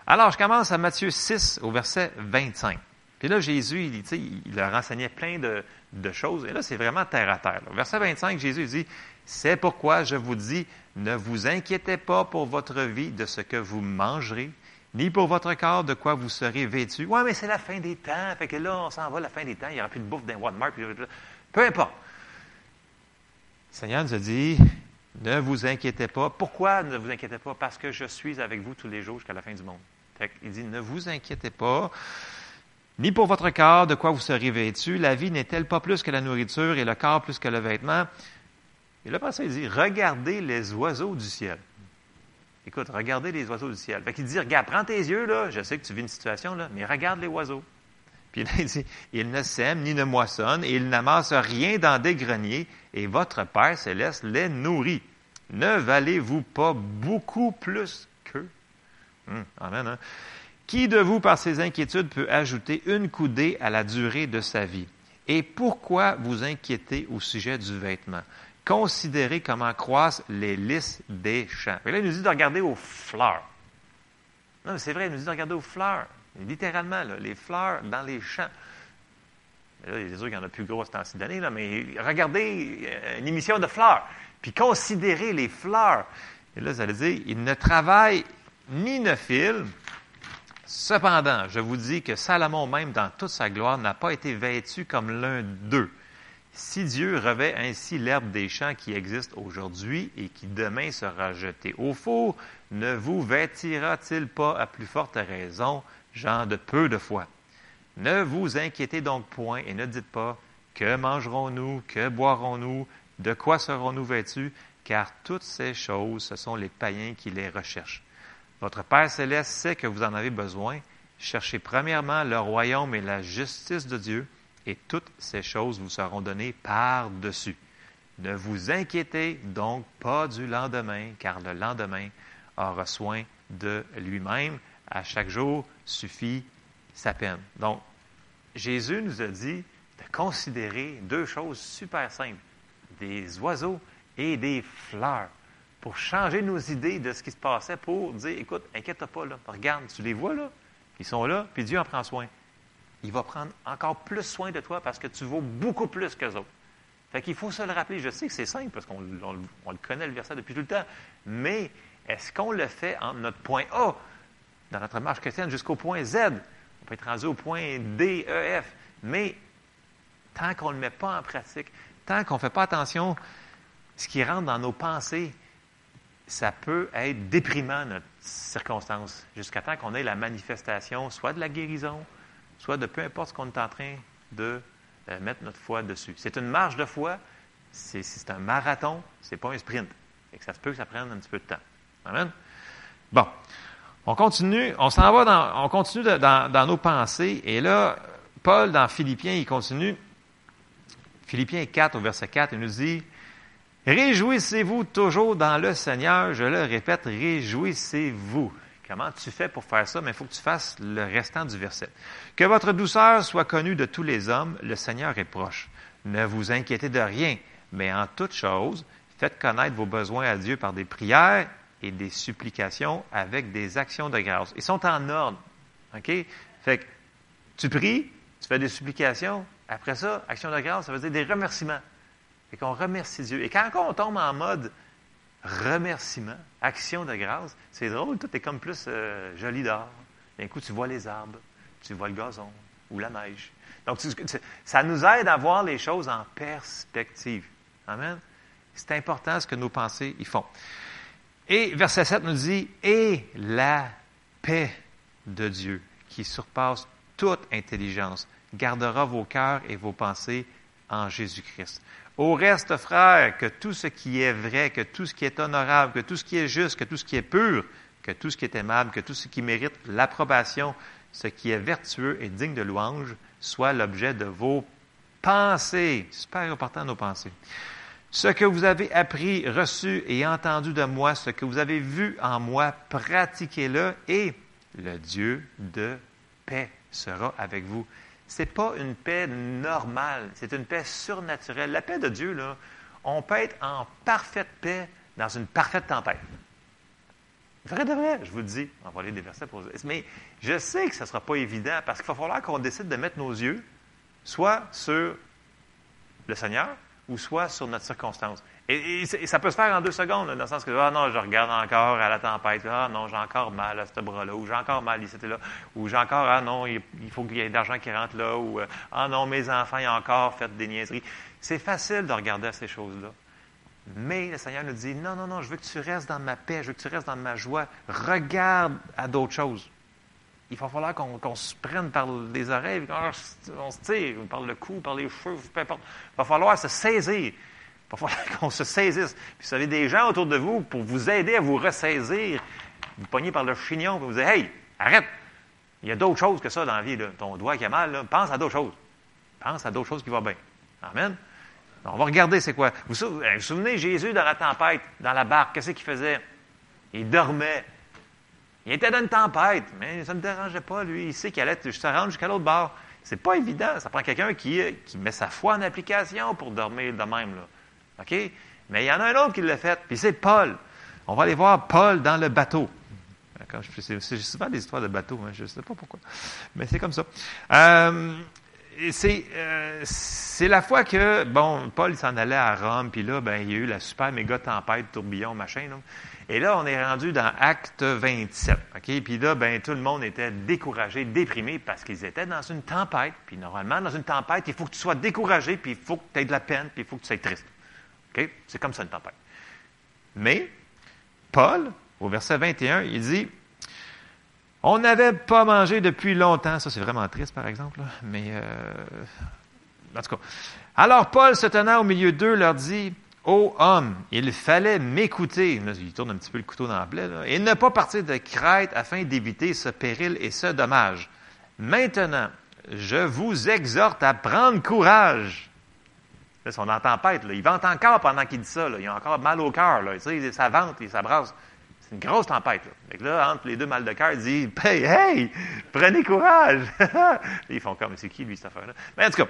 Alors, je commence à Matthieu 6 au verset 25. Puis là, Jésus, il, il leur enseignait plein de, choses. Et là, c'est vraiment terre à terre. Verset 25, Jésus dit, C'est pourquoi je vous dis, ne vous inquiétez pas pour votre vie de ce que vous mangerez, ni pour votre corps de quoi vous serez vêtu. Ouais, mais c'est la fin des temps. Fait que là, on s'en va la fin des temps. Il n'y aura plus de bouffe d'un Walmart. Peu importe. Le Seigneur nous a dit, ne vous inquiétez pas. Pourquoi ne vous inquiétez pas? Parce que je suis avec vous tous les jours jusqu'à la fin du monde. Fait il dit, ne vous inquiétez pas. Ni pour votre corps, de quoi vous serez vêtu. La vie n'est-elle pas plus que la nourriture et le corps plus que le vêtement? Et après il dit, regardez les oiseaux du ciel. Écoute, regardez les oiseaux du ciel. Fait qu'il dit, regarde, prends tes yeux, là, je sais que tu vis une situation, là, mais regarde les oiseaux. Puis là, il dit, ils ne sèment ni ne moissonnent, et ils n'amassent rien dans des greniers, et votre Père céleste les nourrit. Ne valez-vous pas beaucoup plus qu'eux? Hum, amen. hein? Qui de vous, par ses inquiétudes, peut ajouter une coudée à la durée de sa vie? Et pourquoi vous inquiétez au sujet du vêtement? Considérez comment croissent les lys des champs. Et là, il nous dit de regarder aux fleurs. Non, mais c'est vrai, il nous dit de regarder aux fleurs. Littéralement, les fleurs dans les champs. Là, il est sûr qu'il y en a plus gros à ce temps-ci d'année, mais regardez euh, une émission de fleurs, puis considérez les fleurs. Et là, vous allez dire, il ne travaille ni ne filme. Cependant, je vous dis que Salomon même, dans toute sa gloire, n'a pas été vêtu comme l'un d'eux. Si Dieu revêt ainsi l'herbe des champs qui existe aujourd'hui et qui demain sera jetée au four, ne vous vêtira-t-il pas à plus forte raison, gens de peu de foi? Ne vous inquiétez donc point et ne dites pas que mangerons-nous, que boirons-nous, de quoi serons-nous vêtus, car toutes ces choses, ce sont les païens qui les recherchent. Votre Père céleste sait que vous en avez besoin. Cherchez premièrement le royaume et la justice de Dieu, et toutes ces choses vous seront données par-dessus. Ne vous inquiétez donc pas du lendemain, car le lendemain aura soin de lui-même. À chaque jour suffit sa peine. Donc, Jésus nous a dit de considérer deux choses super simples, des oiseaux et des fleurs, pour changer nos idées de ce qui se passait, pour dire, écoute, inquiète-toi pas, là, regarde, tu les vois là, ils sont là, puis Dieu en prend soin. Il va prendre encore plus soin de toi parce que tu vaux beaucoup plus qu'eux autres. Fait qu'il faut se le rappeler. Je sais que c'est simple parce qu'on on- on le connaît, le verset, depuis tout le temps. Mais est-ce qu'on le fait en notre point A, dans notre marche chrétienne, jusqu'au point Z? On peut être rendu au point D, E, F. Mais tant qu'on ne le met pas en pratique, tant qu'on ne fait pas attention, ce qui rentre dans nos pensées, ça peut être déprimant, notre circonstance, jusqu'à temps qu'on ait la manifestation, soit de la guérison, soit de peu importe ce qu'on est en train de euh, mettre notre foi dessus. C'est une marche de foi, c'est un marathon, c'est pas un sprint. Fait que ça se peut que ça prenne un petit peu de temps. Amen? Bon. On continue, on s'en va dans, on continue dans, dans nos pensées, et là, Paul, dans Philippiens, il continue. Philippiens 4, au verset 4, il nous dit, Réjouissez-vous toujours dans le Seigneur. Je le répète, réjouissez-vous. Comment tu fais pour faire ça? Mais il faut que tu fasses le restant du verset. Que votre douceur soit connue de tous les hommes, le Seigneur est proche. Ne vous inquiétez de rien, mais en toute chose, faites connaître vos besoins à Dieu par des prières et des supplications avec des actions de grâce. Ils sont en ordre. OK? Fait tu pries, tu fais des supplications. Après ça, action de grâce, ça veut dire des remerciements. Fait qu'on remercie Dieu. Et quand on tombe en mode remerciement, action de grâce, c'est drôle, tout est comme plus euh, joli dehors. D'un coup, tu vois les arbres, tu vois le gazon ou la neige. Donc, ça nous aide à voir les choses en perspective. Amen. C'est important ce que nos pensées y font. Et verset 7 nous dit, et la paix de Dieu, qui surpasse toute intelligence, gardera vos cœurs et vos pensées en Jésus-Christ. Au reste, frères, que tout ce qui est vrai, que tout ce qui est honorable, que tout ce qui est juste, que tout ce qui est pur, que tout ce qui est aimable, que tout ce qui mérite l'approbation, ce qui est vertueux et digne de louange, soit l'objet de vos pensées. Super important, nos pensées. Ce que vous avez appris, reçu et entendu de moi, ce que vous avez vu en moi, pratiquez-le et le Dieu de paix sera avec vous. C'est pas une paix normale, c'est une paix surnaturelle. La paix de Dieu, là, on peut être en parfaite paix dans une parfaite tempête. Vrai de vrai, je vous le dis. On va lire des versets pour Mais je sais que ce ne sera pas évident parce qu'il va falloir qu'on décide de mettre nos yeux soit sur le Seigneur ou soit sur notre circonstance. Et, ça peut se faire en deux secondes, dans le sens que, ah non, je regarde encore à la tempête, ah non, j'ai encore mal à ce bras-là, ou j'ai encore mal ici là, ou j'ai encore, ah non, il, faut qu'il y ait de l'argent qui rentre là, ou euh, ah non, mes enfants, ils ont encore fait des niaiseries. C'est facile de regarder à ces choses-là. Mais le Seigneur nous dit, non, non, non, je veux que tu restes dans ma paix, je veux que tu restes dans ma joie. Regarde à d'autres choses. Il va falloir qu'on se prenne par les oreilles, qu'on se- on se tire, par le cou, par les cheveux, peu importe. Il va falloir se saisir. Il va falloir qu'on se saisisse. Puis vous avez des gens autour de vous pour vous aider à vous ressaisir. Vous pognez par le chignon, puis vous dites, hey, arrête. Il y a d'autres choses que ça dans la vie. Là. Ton doigt qui a mal, pense à d'autres choses. Pense à d'autres choses qui vont bien. Amen. On va regarder c'est quoi. Vous sou- vous souvenez, Jésus dans la tempête, dans la barque, qu'est-ce qu'il faisait? Il dormait. Il était dans une tempête, mais ça ne dérangeait pas, lui. Il sait qu'il allait se rendre jusqu'à l'autre bord. C'est pas évident. Ça prend quelqu'un qui, qui met sa foi en application pour dormir de même. Là. OK? Mais il y en a un autre qui l'a fait, puis c'est Paul. On va aller voir Paul dans le bateau. C'est souvent des histoires de bateau, hein, je ne sais pas pourquoi. Mais c'est comme ça. Euh, euh, c'est la fois que, bon, Paul s'en allait à Rome, puis là, ben, il y a eu la super méga tempête, tourbillon, machin. Et là, on est rendu dans Acte 27. OK? Puis là, ben, tout le monde était découragé, déprimé, parce qu'ils étaient dans une tempête. Puis normalement, dans une tempête, il faut que tu sois découragé, puis il faut que tu aies de la peine, puis il faut que tu sois triste. OK? C'est comme ça une tempête. Mais, Paul, au verset 21, il dit On n'avait pas mangé depuis longtemps. Ça, c'est vraiment triste, par exemple. Mais, euh, en tout cas. Alors, Paul, se tenant au milieu d'eux, leur dit Ô homme, il fallait m'écouter. Il tourne un petit peu le couteau dans la plaie. et ne pas partir de Crète afin d'éviter ce péril et ce dommage. Maintenant, je vous exhorte à prendre courage. Là, c'est en tempête. Là. Il vente encore pendant qu'il dit ça. Là. Il a encore mal au cœur. Ça vente et ça. C'est une grosse tempête. Là. Là, entre les deux mal de cœur, il dit Hey, hey, prenez courage. Ils font comme c'est qui, lui, cette affaire-là? Mais en tout cas,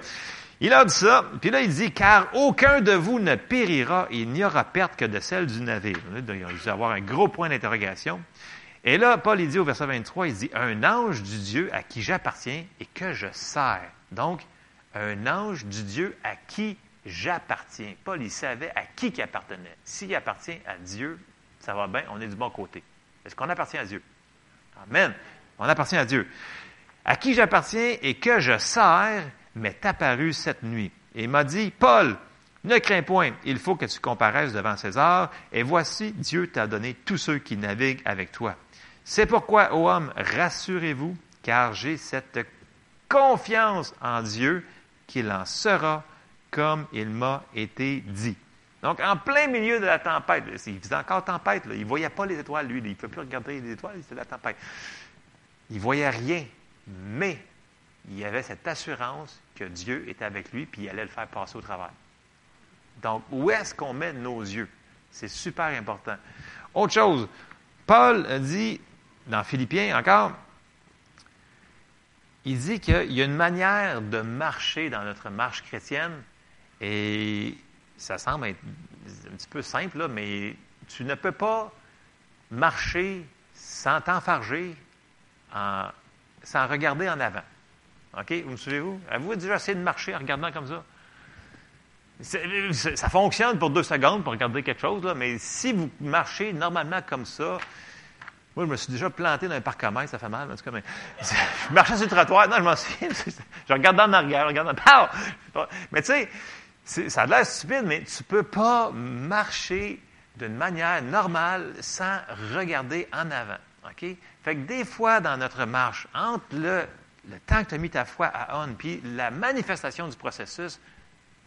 il a dit ça. Puis là, il dit Car aucun de vous ne périra et il n'y aura perte que de celle du navire. Il a dû avoir un gros point d'interrogation. Et là, Paul, il dit au verset 23, il dit Un ange du Dieu à qui j'appartiens et que je sers. Donc, un ange du Dieu à qui j'appartiens. Paul, il savait à qui il appartenait. S'il appartient à Dieu, ça va bien, on est du bon côté. Est-ce qu'on appartient à Dieu? Amen. On appartient à Dieu. À qui j'appartiens et que je sers m'est apparu cette nuit. Et il m'a dit, Paul, ne crains point, il faut que tu comparaisses devant César, et voici, Dieu t'a donné tous ceux qui naviguent avec toi. C'est pourquoi, ô homme, rassurez-vous, car j'ai cette confiance en Dieu qu'il en sera comme il m'a été dit. Donc, en plein milieu de la tempête, il faisait encore tempête, il ne voyait pas les étoiles, lui, il ne pouvait plus regarder les étoiles, c'était la tempête. Il ne voyait rien, mais il avait cette assurance que Dieu était avec lui, puis il allait le faire passer au travers. Donc, où est-ce qu'on met nos yeux? C'est super important. Autre chose, Paul dit, dans Philippiens encore, il dit qu'il y a une manière de marcher dans notre marche chrétienne, et ça semble être un petit peu simple, là, mais tu ne peux pas marcher sans t'enfarger, en- sans regarder en avant. OK? Vous me suivez-vous? Avez-vous déjà essayé de marcher en regardant comme ça? Ça fonctionne pour deux secondes pour regarder quelque chose, là, mais si vous marchez normalement comme ça, moi, je me suis déjà planté dans un parc commun, ça fait mal, en tout cas, mais je marchais sur le trottoir, non, je m'en souviens, je regardais en arrière, je regardais, pow! Mais tu sais, ça a l'air stupide, mais tu peux pas marcher d'une manière normale sans regarder en avant, OK? Fait que des fois, dans notre marche, entre le, le temps que tu as mis ta foi à on, puis la manifestation du processus,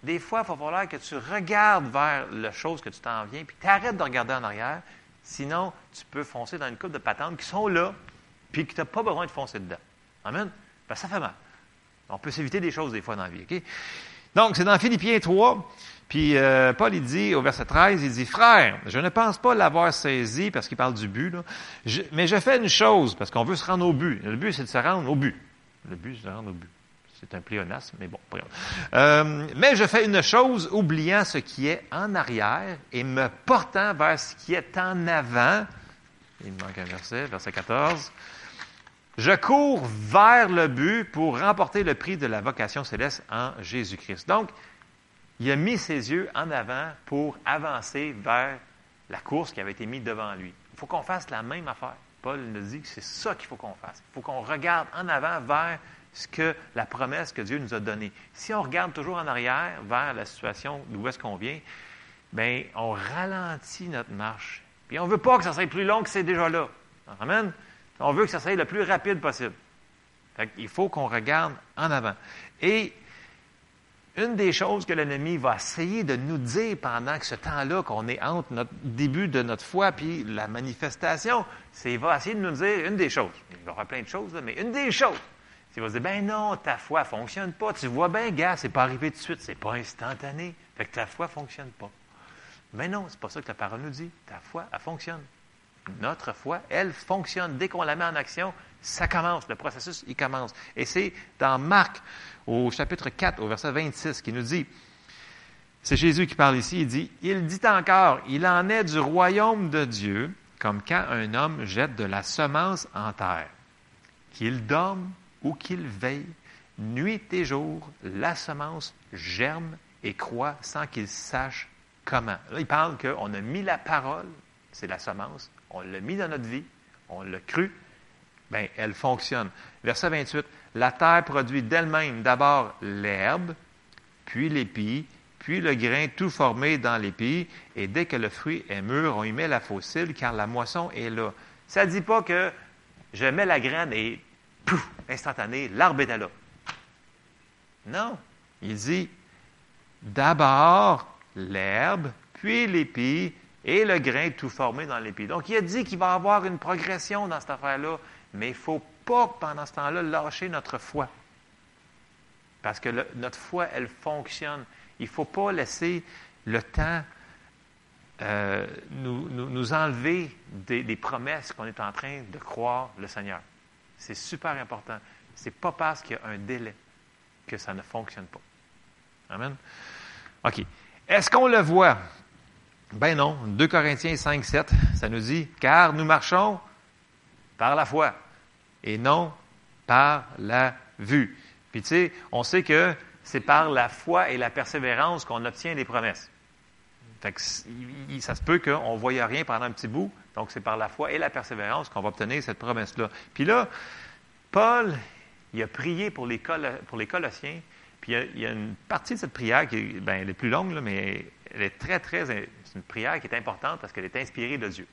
des fois, il va falloir que tu regardes vers la chose que tu t'en viens, puis tu arrêtes de regarder en arrière. Sinon, tu peux foncer dans une coupe de patentes qui sont là, puis que tu n'as pas besoin de foncer dedans. Amen? Ben, ça fait mal. On peut s'éviter des choses des fois dans la vie. OK? Donc, c'est dans Philippiens 3. Puis euh, Paul, il dit au verset 13, il dit, Frère, je ne pense pas l'avoir saisi, parce qu'il parle du but, là, mais je fais une chose, parce qu'on veut se rendre au but. Le but, c'est de se rendre au but. Le but, c'est de se rendre au but. C'est un pléonasme, mais bon. Euh, mais je fais une chose, oubliant ce qui est en arrière et me portant vers ce qui est en avant. Il me manque un verset, verset 14. Je cours vers le but pour remporter le prix de la vocation céleste en Jésus-Christ. Donc, il a mis ses yeux en avant pour avancer vers la course qui avait été mise devant lui. Il faut qu'on fasse la même affaire. Paul nous dit que c'est ça qu'il faut qu'on fasse. Il faut qu'on regarde en avant vers ce que la promesse que Dieu nous a donnée. Si on regarde toujours en arrière vers la situation d'où est-ce qu'on vient, bien, on ralentit notre marche. Puis on ne veut pas que ça soit plus long que c'est déjà là. Amen. On veut que ça soit le plus rapide possible. Il faut qu'on regarde en avant. Et une des choses que l'ennemi va essayer de nous dire pendant que ce temps-là qu'on est entre notre début de notre foi puis la manifestation, c'est qu'il va essayer de nous dire une des choses. Il va y avoir plein de choses, là, mais une des choses. Qu'il va se dire, ben non, ta foi ne fonctionne pas. Tu vois bien, gars, c'est pas arrivé tout de suite, c'est pas instantané. Fait que ta foi ne fonctionne pas. Mais non, c'est pas ça que la parole nous dit. Ta foi, elle fonctionne. Notre foi, elle fonctionne. Dès qu'on la met en action, ça commence. Le processus, il commence. Et c'est dans Marc, au chapitre 4, au verset 26, qui nous dit, c'est Jésus qui parle ici, il dit, il dit encore, il en est du royaume de Dieu, comme quand un homme jette de la semence en terre. Qu'il dorme ou qu'il veille, nuit et jour, la semence germe et croît sans qu'il sache comment. Là, il parle qu'on a mis la parole, c'est la semence, on l'a mis dans notre vie, on l'a cru, bien, elle fonctionne. Verset 28, la terre produit d'elle-même d'abord l'herbe, puis l'épi, puis le grain tout formé dans l'épi, et dès que le fruit est mûr, on y met la fossile, car la moisson est là. Ça ne dit pas que je mets la graine et, pouf, instantané, l'arbre est là. Non. Il dit, d'abord l'herbe, puis l'épi, et le grain tout formé dans l'épi. Donc, il a dit qu'il va y avoir une progression dans cette affaire-là, mais il ne faut pas, pendant ce temps-là, lâcher notre foi. Parce que notre foi, elle fonctionne. Il ne faut pas laisser le temps euh, nous, nous- nous enlever des, des promesses qu'on est en train de croire le Seigneur. C'est super important. Ce n'est pas parce qu'il y a un délai que ça ne fonctionne pas. Amen. OK. Est-ce qu'on le voit? Ben non. 2 Corinthiens 5, 7, ça nous dit, car nous marchons par la foi et non par la vue. Puis tu sais, on sait que c'est par la foi et la persévérance qu'on obtient les promesses. Fait que ça se peut qu'on ne voyait rien pendant un petit bout, donc c'est par la foi et la persévérance qu'on va obtenir cette promesse-là. Puis là, Paul, il a prié pour les, Colossiens, puis il y, a, une partie de cette prière qui est, ben, elle est plus longue, là, mais elle est très, très, c'est une prière qui est importante parce qu'elle est inspirée de Dieu.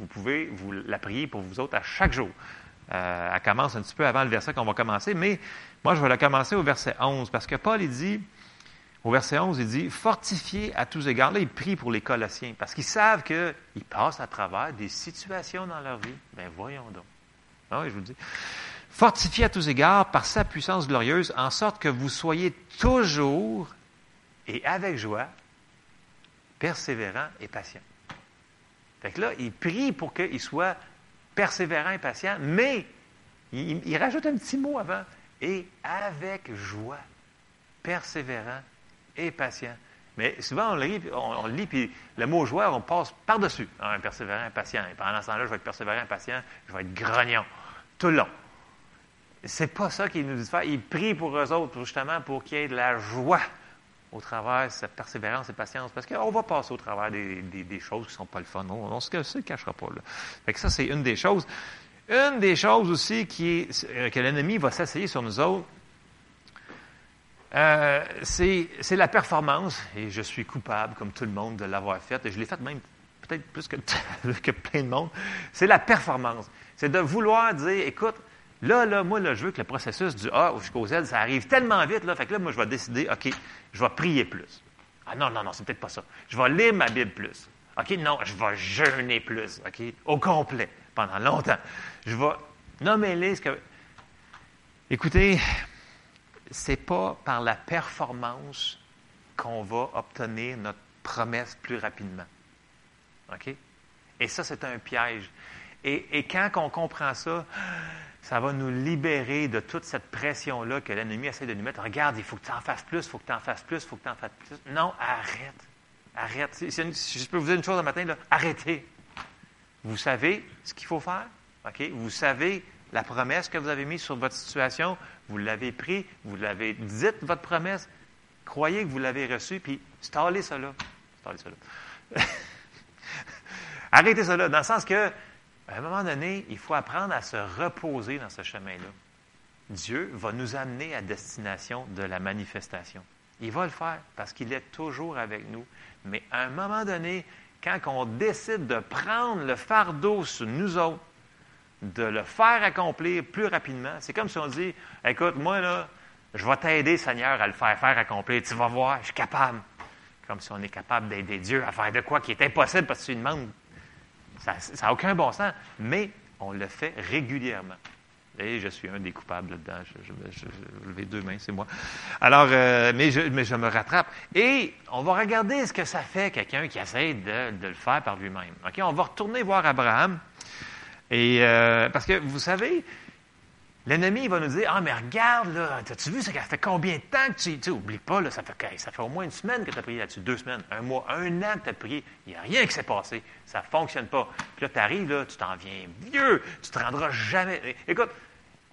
Vous pouvez vous la prier pour vous autres à chaque jour. Euh, elle commence un petit peu avant le verset qu'on va commencer, mais moi, je vais la commencer au verset 11 parce que Paul, il dit, au verset 11, il dit Fortifiez à tous égards. Là, il prie pour les Colossiens parce qu'ils savent qu'ils passent à travers des situations dans leur vie. Ben voyons donc. Ah oui, je vous le dis. Fortifiez à tous égards par sa puissance glorieuse, en sorte que vous soyez toujours et avec joie, persévérants et patients. Fait que là, il prie pour qu'ils soient persévérants et patients, mais il, rajoute un petit mot avant et avec joie, persévérant et patient. Mais souvent, on le lit, on, lit, puis le mot joie, on passe par-dessus. Ah, persévérant et patient. Et pendant ce temps-là, je vais être persévérant et patient, je vais être grognon tout le long. C'est pas ça qu'il nous dit de faire. Il prie pour eux autres, justement, pour qu'il y ait de la joie au travers de cette persévérance et patience. Parce qu'on va passer au travers des, des- des choses qui ne sont pas le fun. On ne se, cachera pas. Là. Fait que ça, c'est une des choses. Une des choses aussi qui est, euh, que l'ennemi va s'essayer sur nous autres, euh, c'est c'est la performance. Et je suis coupable, comme tout le monde, de l'avoir faite. Et je l'ai faite même peut-être plus que, que plein de monde. C'est la performance. C'est de vouloir dire, écoute, là, là, moi, là, je veux que le processus du A jusqu'au Z, ça arrive tellement vite, là. Fait que là, moi, je vais décider, OK, je vais prier plus. Ah non, non, non, c'est peut-être pas ça. Je vais lire ma Bible plus. OK, non, je vais jeûner plus. OK, au complet, pendant longtemps. Je vais nommer ce que. Écoutez, c'est pas par la performance qu'on va obtenir notre promesse plus rapidement. OK? Et ça, c'est un piège. Et, et quand on comprend ça, ça va nous libérer de toute cette pression-là que l'ennemi essaie de nous mettre. Regarde, il faut que tu en fasses plus, il faut que tu en fasses plus, il faut que tu en fasses plus. Non, arrête. Arrête. Si, je peux vous dire une chose ce matin, arrêtez. Vous savez ce qu'il faut faire. Vous savez la promesse que vous avez mise sur votre situation. Vous l'avez pris, vous l'avez dit, votre promesse. Croyez que vous l'avez reçue, puis stallez cela. Stallez cela. Arrêtez cela, dans le sens que, à un moment donné, il faut apprendre à se reposer dans ce chemin-là. Dieu va nous amener à destination de la manifestation. Il va le faire parce qu'il est toujours avec nous. Mais à un moment donné, quand on décide de prendre le fardeau sur nous autres, de le faire accomplir plus rapidement, c'est comme si on dit, écoute, moi, là, je vais t'aider, Seigneur, à le faire faire accomplir. Tu vas voir, je suis capable. Comme si on est capable d'aider Dieu à faire de quoi qui est impossible parce que tu lui demandes. Ça n'a aucun bon sens. Mais on le fait régulièrement. Et je suis un des coupables là-dedans. Je, je, je, je lever deux mains, c'est moi. Alors, euh, mais, je, me rattrape. Et on va regarder ce que ça fait quelqu'un qui essaie de, de le faire par lui-même. OK? On va retourner voir Abraham. Et euh, parce que vous savez, l'ennemi va nous dire Ah, mais regarde, là, as-tu vu, ça fait combien de temps que tu. Tu oublie pas, là, ça, fait, ça fait au moins une semaine que tu as prié là-dessus, deux semaines, un mois, un an que tu as prié. Il n'y a rien qui s'est passé. Ça ne fonctionne pas. Puis là, tu arrives, là, tu t'en viens vieux, tu te rendras jamais. Écoute,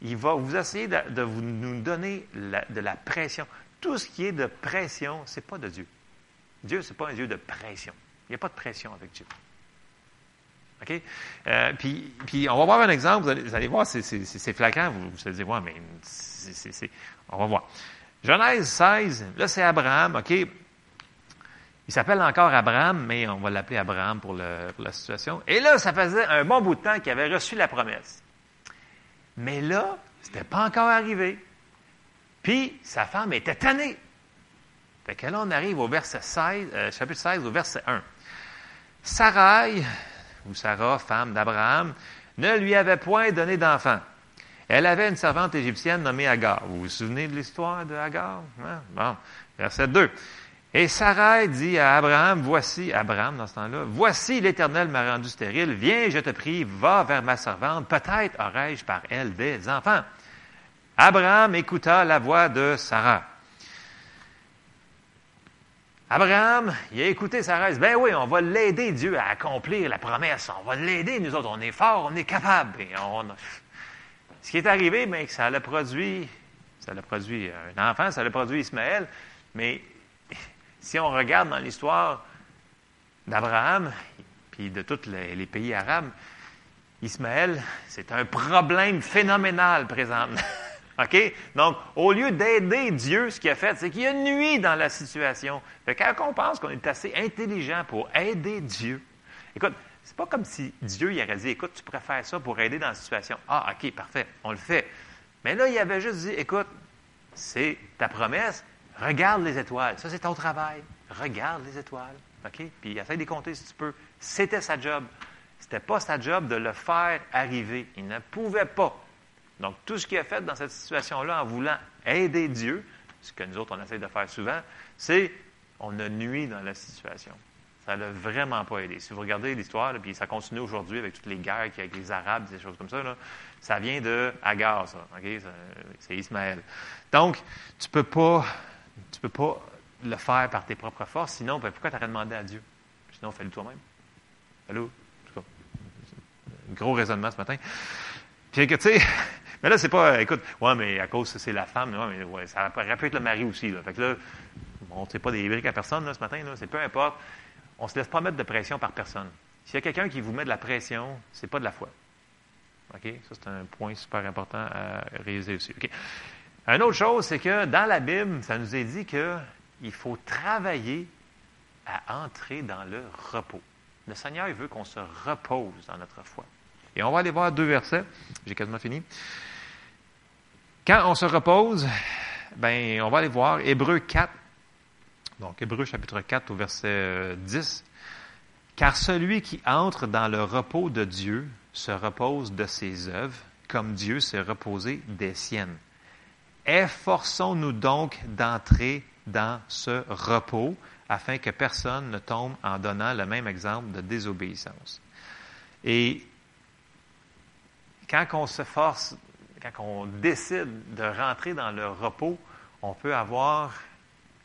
il va vous essayer de, vous, nous donner de la pression. Tout ce qui est de pression, ce n'est pas de Dieu. Dieu, ce n'est pas un Dieu de pression. Il n'y a pas de pression avec Dieu. OK? Euh, puis, puis, on va voir un exemple. Vous allez, vous allez voir, c'est flagrant. Vous, vous allez dire, ouais, mais c'est. On va voir. Genèse 16, là, c'est Abraham, OK? Il s'appelle encore Abraham, mais on va l'appeler Abraham pour, le, pour, la situation. Et là, ça faisait un bon bout de temps qu'il avait reçu la promesse. Mais là, c'était pas encore arrivé. Puis, sa femme était tannée. Fait que là, on arrive au verset 16, euh, chapitre 16, au verset 1. Sarai, ou Sarah, femme d'Abraham, ne lui avait point donné d'enfant. Elle avait une servante égyptienne nommée Agar. Vous vous souvenez de l'histoire de Agar? Hein? Bon, verset 2. Et Sarai dit à Abraham, voici, Abraham dans ce temps-là, voici l'Éternel m'a rendu stérile, viens, je te prie, va vers ma servante, peut-être aurai-je par elle des enfants. Abraham écouta la voix de Sarah. Abraham, il a écouté Sarah. Ben oui, on va l'aider, Dieu, à accomplir la promesse. On va l'aider, nous autres. On est forts, on est capables. Et. Ce qui est arrivé, bien, que ça a produit, ça a produit un enfant, ça a produit Ismaël. Mais si on regarde dans l'histoire d'Abraham, puis de tous les, les pays arabes, Ismaël, c'est un problème phénoménal présentement. OK? Donc, au lieu d'aider Dieu, ce qu'il a fait, c'est qu'il a nuit dans la situation. Quand on pense qu'on est assez intelligent pour aider Dieu, écoute, c'est pas comme si Dieu il aurait dit, écoute, tu préfères ça pour aider dans la situation. Ah, OK, parfait, on le fait. Mais là, il avait juste dit, écoute, c'est ta promesse, regarde les étoiles. Ça, c'est ton travail. Regarde les étoiles. OK? Puis essaie de les compter si tu peux. C'était sa job. C'était pas sa job de le faire arriver. Il ne pouvait pas. Donc, tout ce qu'il a fait dans cette situation-là en voulant aider Dieu, ce que nous autres, on essaie de faire souvent, c'est on a nuit dans la situation. Ça n'a vraiment pas aidé. Si vous regardez l'histoire, puis ça continue aujourd'hui avec toutes les guerres qu'il y a avec les Arabes, des choses comme ça, là, ça vient de Agar, ça. C'est Ismaël. Donc, tu ne peux, pas, tu peux pas le faire par tes propres forces, sinon, ben, pourquoi tu aurais demandé à Dieu? Sinon, fais-le toi-même. Allô? Gros raisonnement ce matin. Puis, tu sais, mais là, c'est pas, écoute, ouais, mais à cause c'est la femme, ouais, mais ouais, ça aurait pu être le mari aussi. Là. Fait que là, on ne sait pas des briques à personne là, ce matin, c'est peu importe. On ne se laisse pas mettre de pression par personne. S'il y a quelqu'un qui vous met de la pression, c'est pas de la foi. OK? Ça, c'est un point super important à réaliser aussi. OK? Une autre chose, c'est que dans la Bible, ça nous est dit qu'il faut travailler à entrer dans le repos. Le Seigneur, veut qu'on se repose dans notre foi. Et on va aller voir deux versets. J'ai quasiment fini. Quand on se repose, ben, on va aller voir Hébreu 4. Donc, Hébreu chapitre 4 au verset 10. Car celui qui entre dans le repos de Dieu se repose de ses œuvres, comme Dieu s'est reposé des siennes. Efforçons-nous donc d'entrer dans ce repos, afin que personne ne tombe en donnant le même exemple de désobéissance. Et quand on se force, quand on décide de rentrer dans le repos, on peut avoir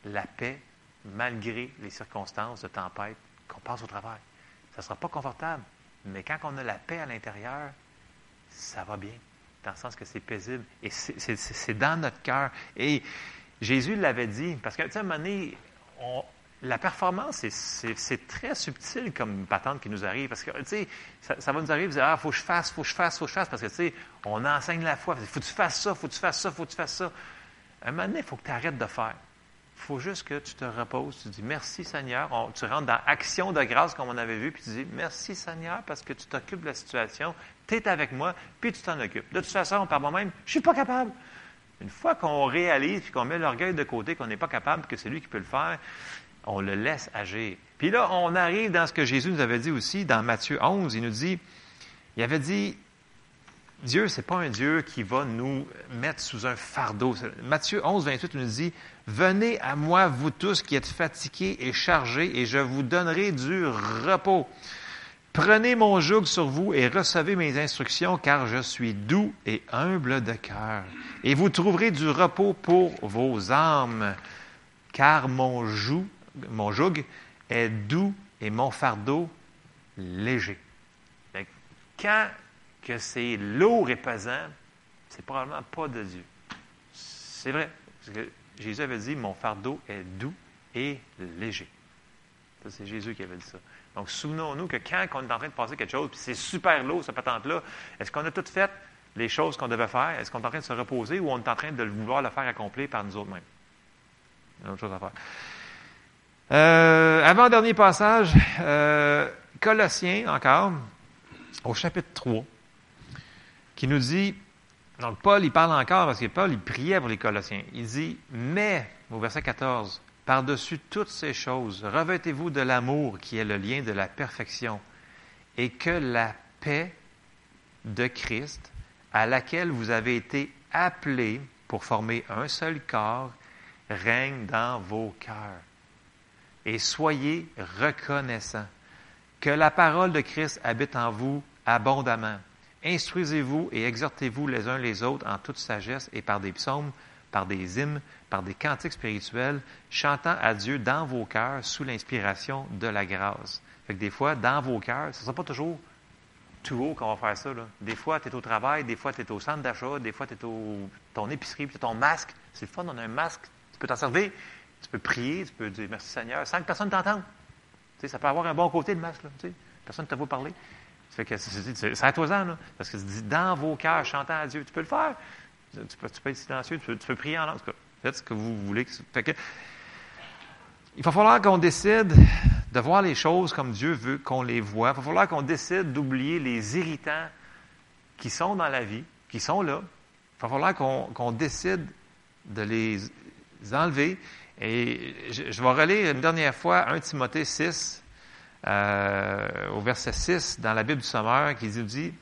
la paix malgré les circonstances de tempête qu'on passe au travail. Ça ne sera pas confortable, mais quand on a la paix à l'intérieur, ça va bien, dans le sens que c'est paisible. Et c'est dans notre cœur. Et Jésus l'avait dit, parce que, tu sais, à un moment donné, on, la performance, c'est très subtil comme patente qui nous arrive. Parce que, tu sais, ça, va nous arriver ah, faut que je fasse, faut que je fasse, faut que je fasse. Parce que, tu sais, on enseigne la foi. Faut que tu fasses ça, faut que tu fasses ça, faut que tu fasses ça. À un moment donné, il faut que tu arrêtes de faire. Il faut juste que tu te reposes. Tu dis, merci Seigneur. Tu rentres dans action de grâce, comme on avait vu, puis tu dis, merci Seigneur, parce que tu t'occupes de la situation. Tu es avec moi, puis tu t'en occupes. De toute façon, par moi-même, je suis pas capable. Une fois qu'on réalise, puis qu'on met l'orgueil de côté, qu'on n'est pas capable, que c'est lui qui peut le faire, on le laisse agir. Puis là, on arrive dans ce que Jésus nous avait dit aussi dans Matthieu 11. Il nous dit, il avait dit, Dieu, ce n'est pas un Dieu qui va nous mettre sous un fardeau. Matthieu 11, 28 nous dit, Venez à moi, vous tous qui êtes fatigués et chargés, et je vous donnerai du repos. Prenez mon joug sur vous et recevez mes instructions, car je suis doux et humble de cœur. Et vous trouverez du repos pour vos âmes, car mon, joug, mon joug est doux et mon fardeau léger. Quand que c'est lourd et pesant, c'est probablement pas de Dieu. C'est vrai. Parce que Jésus avait dit, mon fardeau est doux et léger. C'est Jésus qui avait dit ça. Donc, souvenons-nous que quand on est en train de passer quelque chose, puis c'est super lourd, cette patente-là, est-ce qu'on a tout fait les choses qu'on devait faire? Est-ce qu'on est en train de se reposer ou on est en train de vouloir le faire accomplir par nous autres mêmes? Il y a autre chose à faire. Euh, avant-dernier passage, euh, Colossiens encore, au chapitre 3, qui nous dit, donc Paul, il parle encore, parce que Paul, il priait pour les Colossiens. Il dit, mais, au verset 14, par-dessus toutes ces choses, revêtez-vous de l'amour qui est le lien de la perfection, et que la paix de Christ, à laquelle vous avez été appelés pour former un seul corps, règne dans vos cœurs. Et soyez reconnaissants. Que la parole de Christ habite en vous abondamment. Instruisez-vous et exhortez-vous les uns les autres en toute sagesse et par des psaumes, par des hymnes, par des cantiques spirituels, chantant à Dieu dans vos cœurs sous l'inspiration de la grâce. Des fois, dans vos cœurs, ce ne sera pas toujours tout haut qu'on va faire ça. Des fois, tu es au travail, des fois, tu es au centre d'achat, des fois, tu es au ton épicerie, puis tu ton masque. C'est le fun, on a un masque. Tu peux t'en servir, tu peux prier, tu peux dire merci Seigneur, sans que personne t'entende. Tu sais, ça peut avoir un bon côté, le masque. Là, tu sais. Personne ne te voit parler. Ça fait que c'est- à toi là, parce que c'est dit dans vos cœurs, chantant à Dieu. Tu peux le faire. Tu peux, tu peux être silencieux, tu peux, tu peux prier en langue. Faites ce que vous voulez. Fait que, il va falloir qu'on décide de voir les choses comme Dieu veut qu'on les voit. Il va falloir qu'on décide d'oublier les irritants qui sont dans la vie, qui sont là. Il va falloir qu'on décide de les enlever. Et je, vais relire une dernière fois 1 Timothée 6, euh, au verset 6 dans la Bible du Sommeur, qui nous dit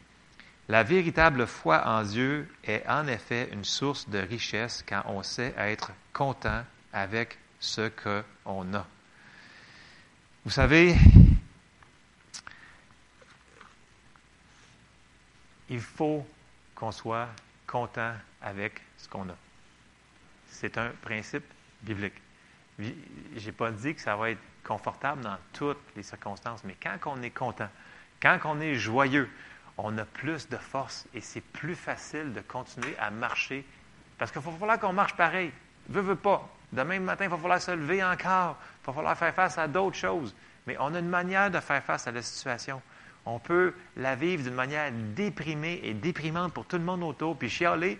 La véritable foi en Dieu est en effet une source de richesse quand on sait être content avec ce qu'on a. Vous savez, il faut qu'on soit content avec ce qu'on a. C'est un principe biblique. Je n'ai pas dit que ça va être confortable dans toutes les circonstances, mais quand on est content, quand on est joyeux, on a plus de force et c'est plus facile de continuer à marcher. Parce qu'il va falloir qu'on marche pareil. Veux, veux pas. Demain matin, il va falloir se lever encore. Il va falloir faire face à d'autres choses. Mais on a une manière de faire face à la situation. On peut la vivre d'une manière déprimée et déprimante pour tout le monde autour, puis chialer.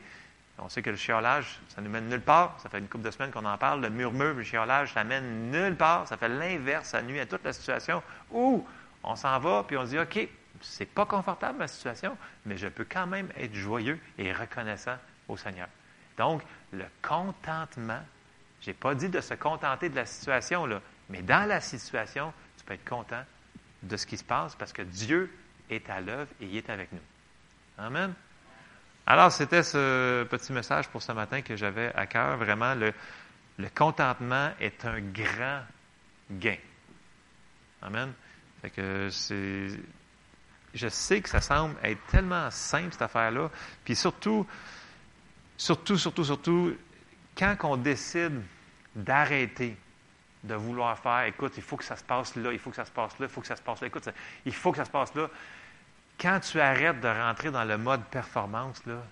On sait que le chiolage, ça nous mène nulle part. Ça fait une couple de semaines qu'on en parle. Le murmure, le chiolage, ça mène nulle part. Ça fait l'inverse. Ça nuit à toute la situation. Ou on s'en va, puis on se dit, OK, c'est pas confortable ma situation, mais je peux quand même être joyeux et reconnaissant au Seigneur. Donc, le contentement, je n'ai pas dit de se contenter de la situation, mais dans la situation, tu peux être content de ce qui se passe parce que Dieu est à l'œuvre et il est avec nous. Amen. Alors, c'était ce petit message pour ce matin que j'avais à cœur. Vraiment, le, le contentement est un grand gain. Amen. Fait que c'est. Je sais que ça semble être tellement simple, cette affaire-là. Puis surtout, surtout, surtout, surtout, quand on décide d'arrêter de vouloir faire, écoute, il faut que ça se passe là, il faut que ça se passe là, il faut que ça se passe là, écoute, il faut que ça se passe là. Quand tu arrêtes de rentrer dans le mode performance, là,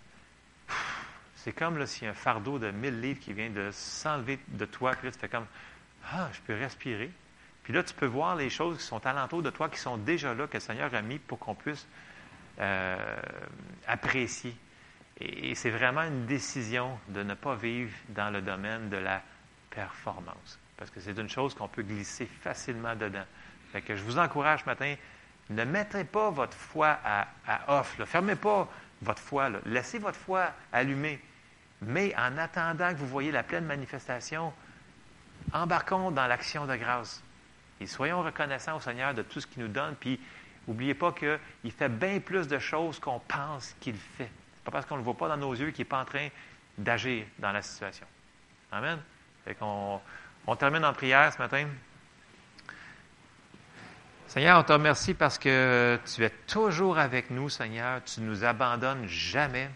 c'est comme là, un fardeau de 1000 livres qui vient de s'enlever de toi, puis là, tu fais comme, ah, je peux respirer. Puis là, tu peux voir les choses qui sont alentour de toi, qui sont déjà là, que le Seigneur a mis pour qu'on puisse euh, apprécier. Et, et c'est vraiment une décision de ne pas vivre dans le domaine de la performance. Parce que c'est une chose qu'on peut glisser facilement dedans. Fait que je vous encourage ce matin, ne mettez pas votre foi à, à off. Ne fermez pas votre foi. là. Laissez votre foi allumée. Mais en attendant que vous voyez la pleine manifestation, embarquons dans l'action de grâce. Et soyons reconnaissants au Seigneur de tout ce qu'il nous donne. Puis N'oubliez pas qu'il fait bien plus de choses qu'on pense qu'il fait. Ce pas parce qu'on ne le voit pas dans nos yeux qu'il n'est pas en train d'agir dans la situation. Amen. Fait qu'on, on termine en prière ce matin. Seigneur, on te remercie parce que tu es toujours avec nous, Seigneur. Tu ne nous abandonnes jamais.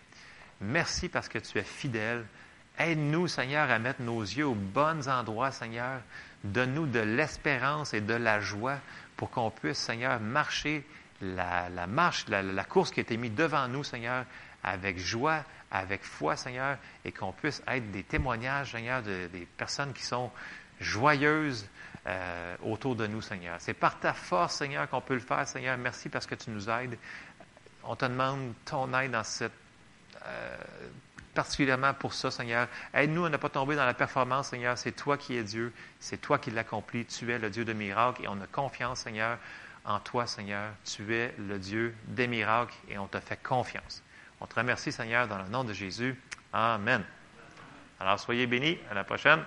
Merci parce que tu es fidèle. Aide-nous, Seigneur, à mettre nos yeux aux bons endroits, Seigneur. Donne-nous de l'espérance et de la joie pour qu'on puisse, Seigneur, marcher la, marche, la, course qui a été mise devant nous, Seigneur, avec joie, avec foi, Seigneur, et qu'on puisse être des témoignages, Seigneur, de, des personnes qui sont joyeuses euh, autour de nous, Seigneur. C'est par ta force, Seigneur, qu'on peut le faire, Seigneur. Merci parce que tu nous aides. On te demande ton aide dans cette euh, particulièrement pour ça, Seigneur. Aide-nous à ne pas tomber dans la performance, Seigneur. C'est toi qui es Dieu, c'est toi qui l'accomplis. Tu es le Dieu de miracles et on a confiance, Seigneur, en toi, Seigneur. Tu es le Dieu des miracles et on te fait confiance. On te remercie, Seigneur, dans le nom de Jésus. Amen. Alors, soyez bénis. À la prochaine.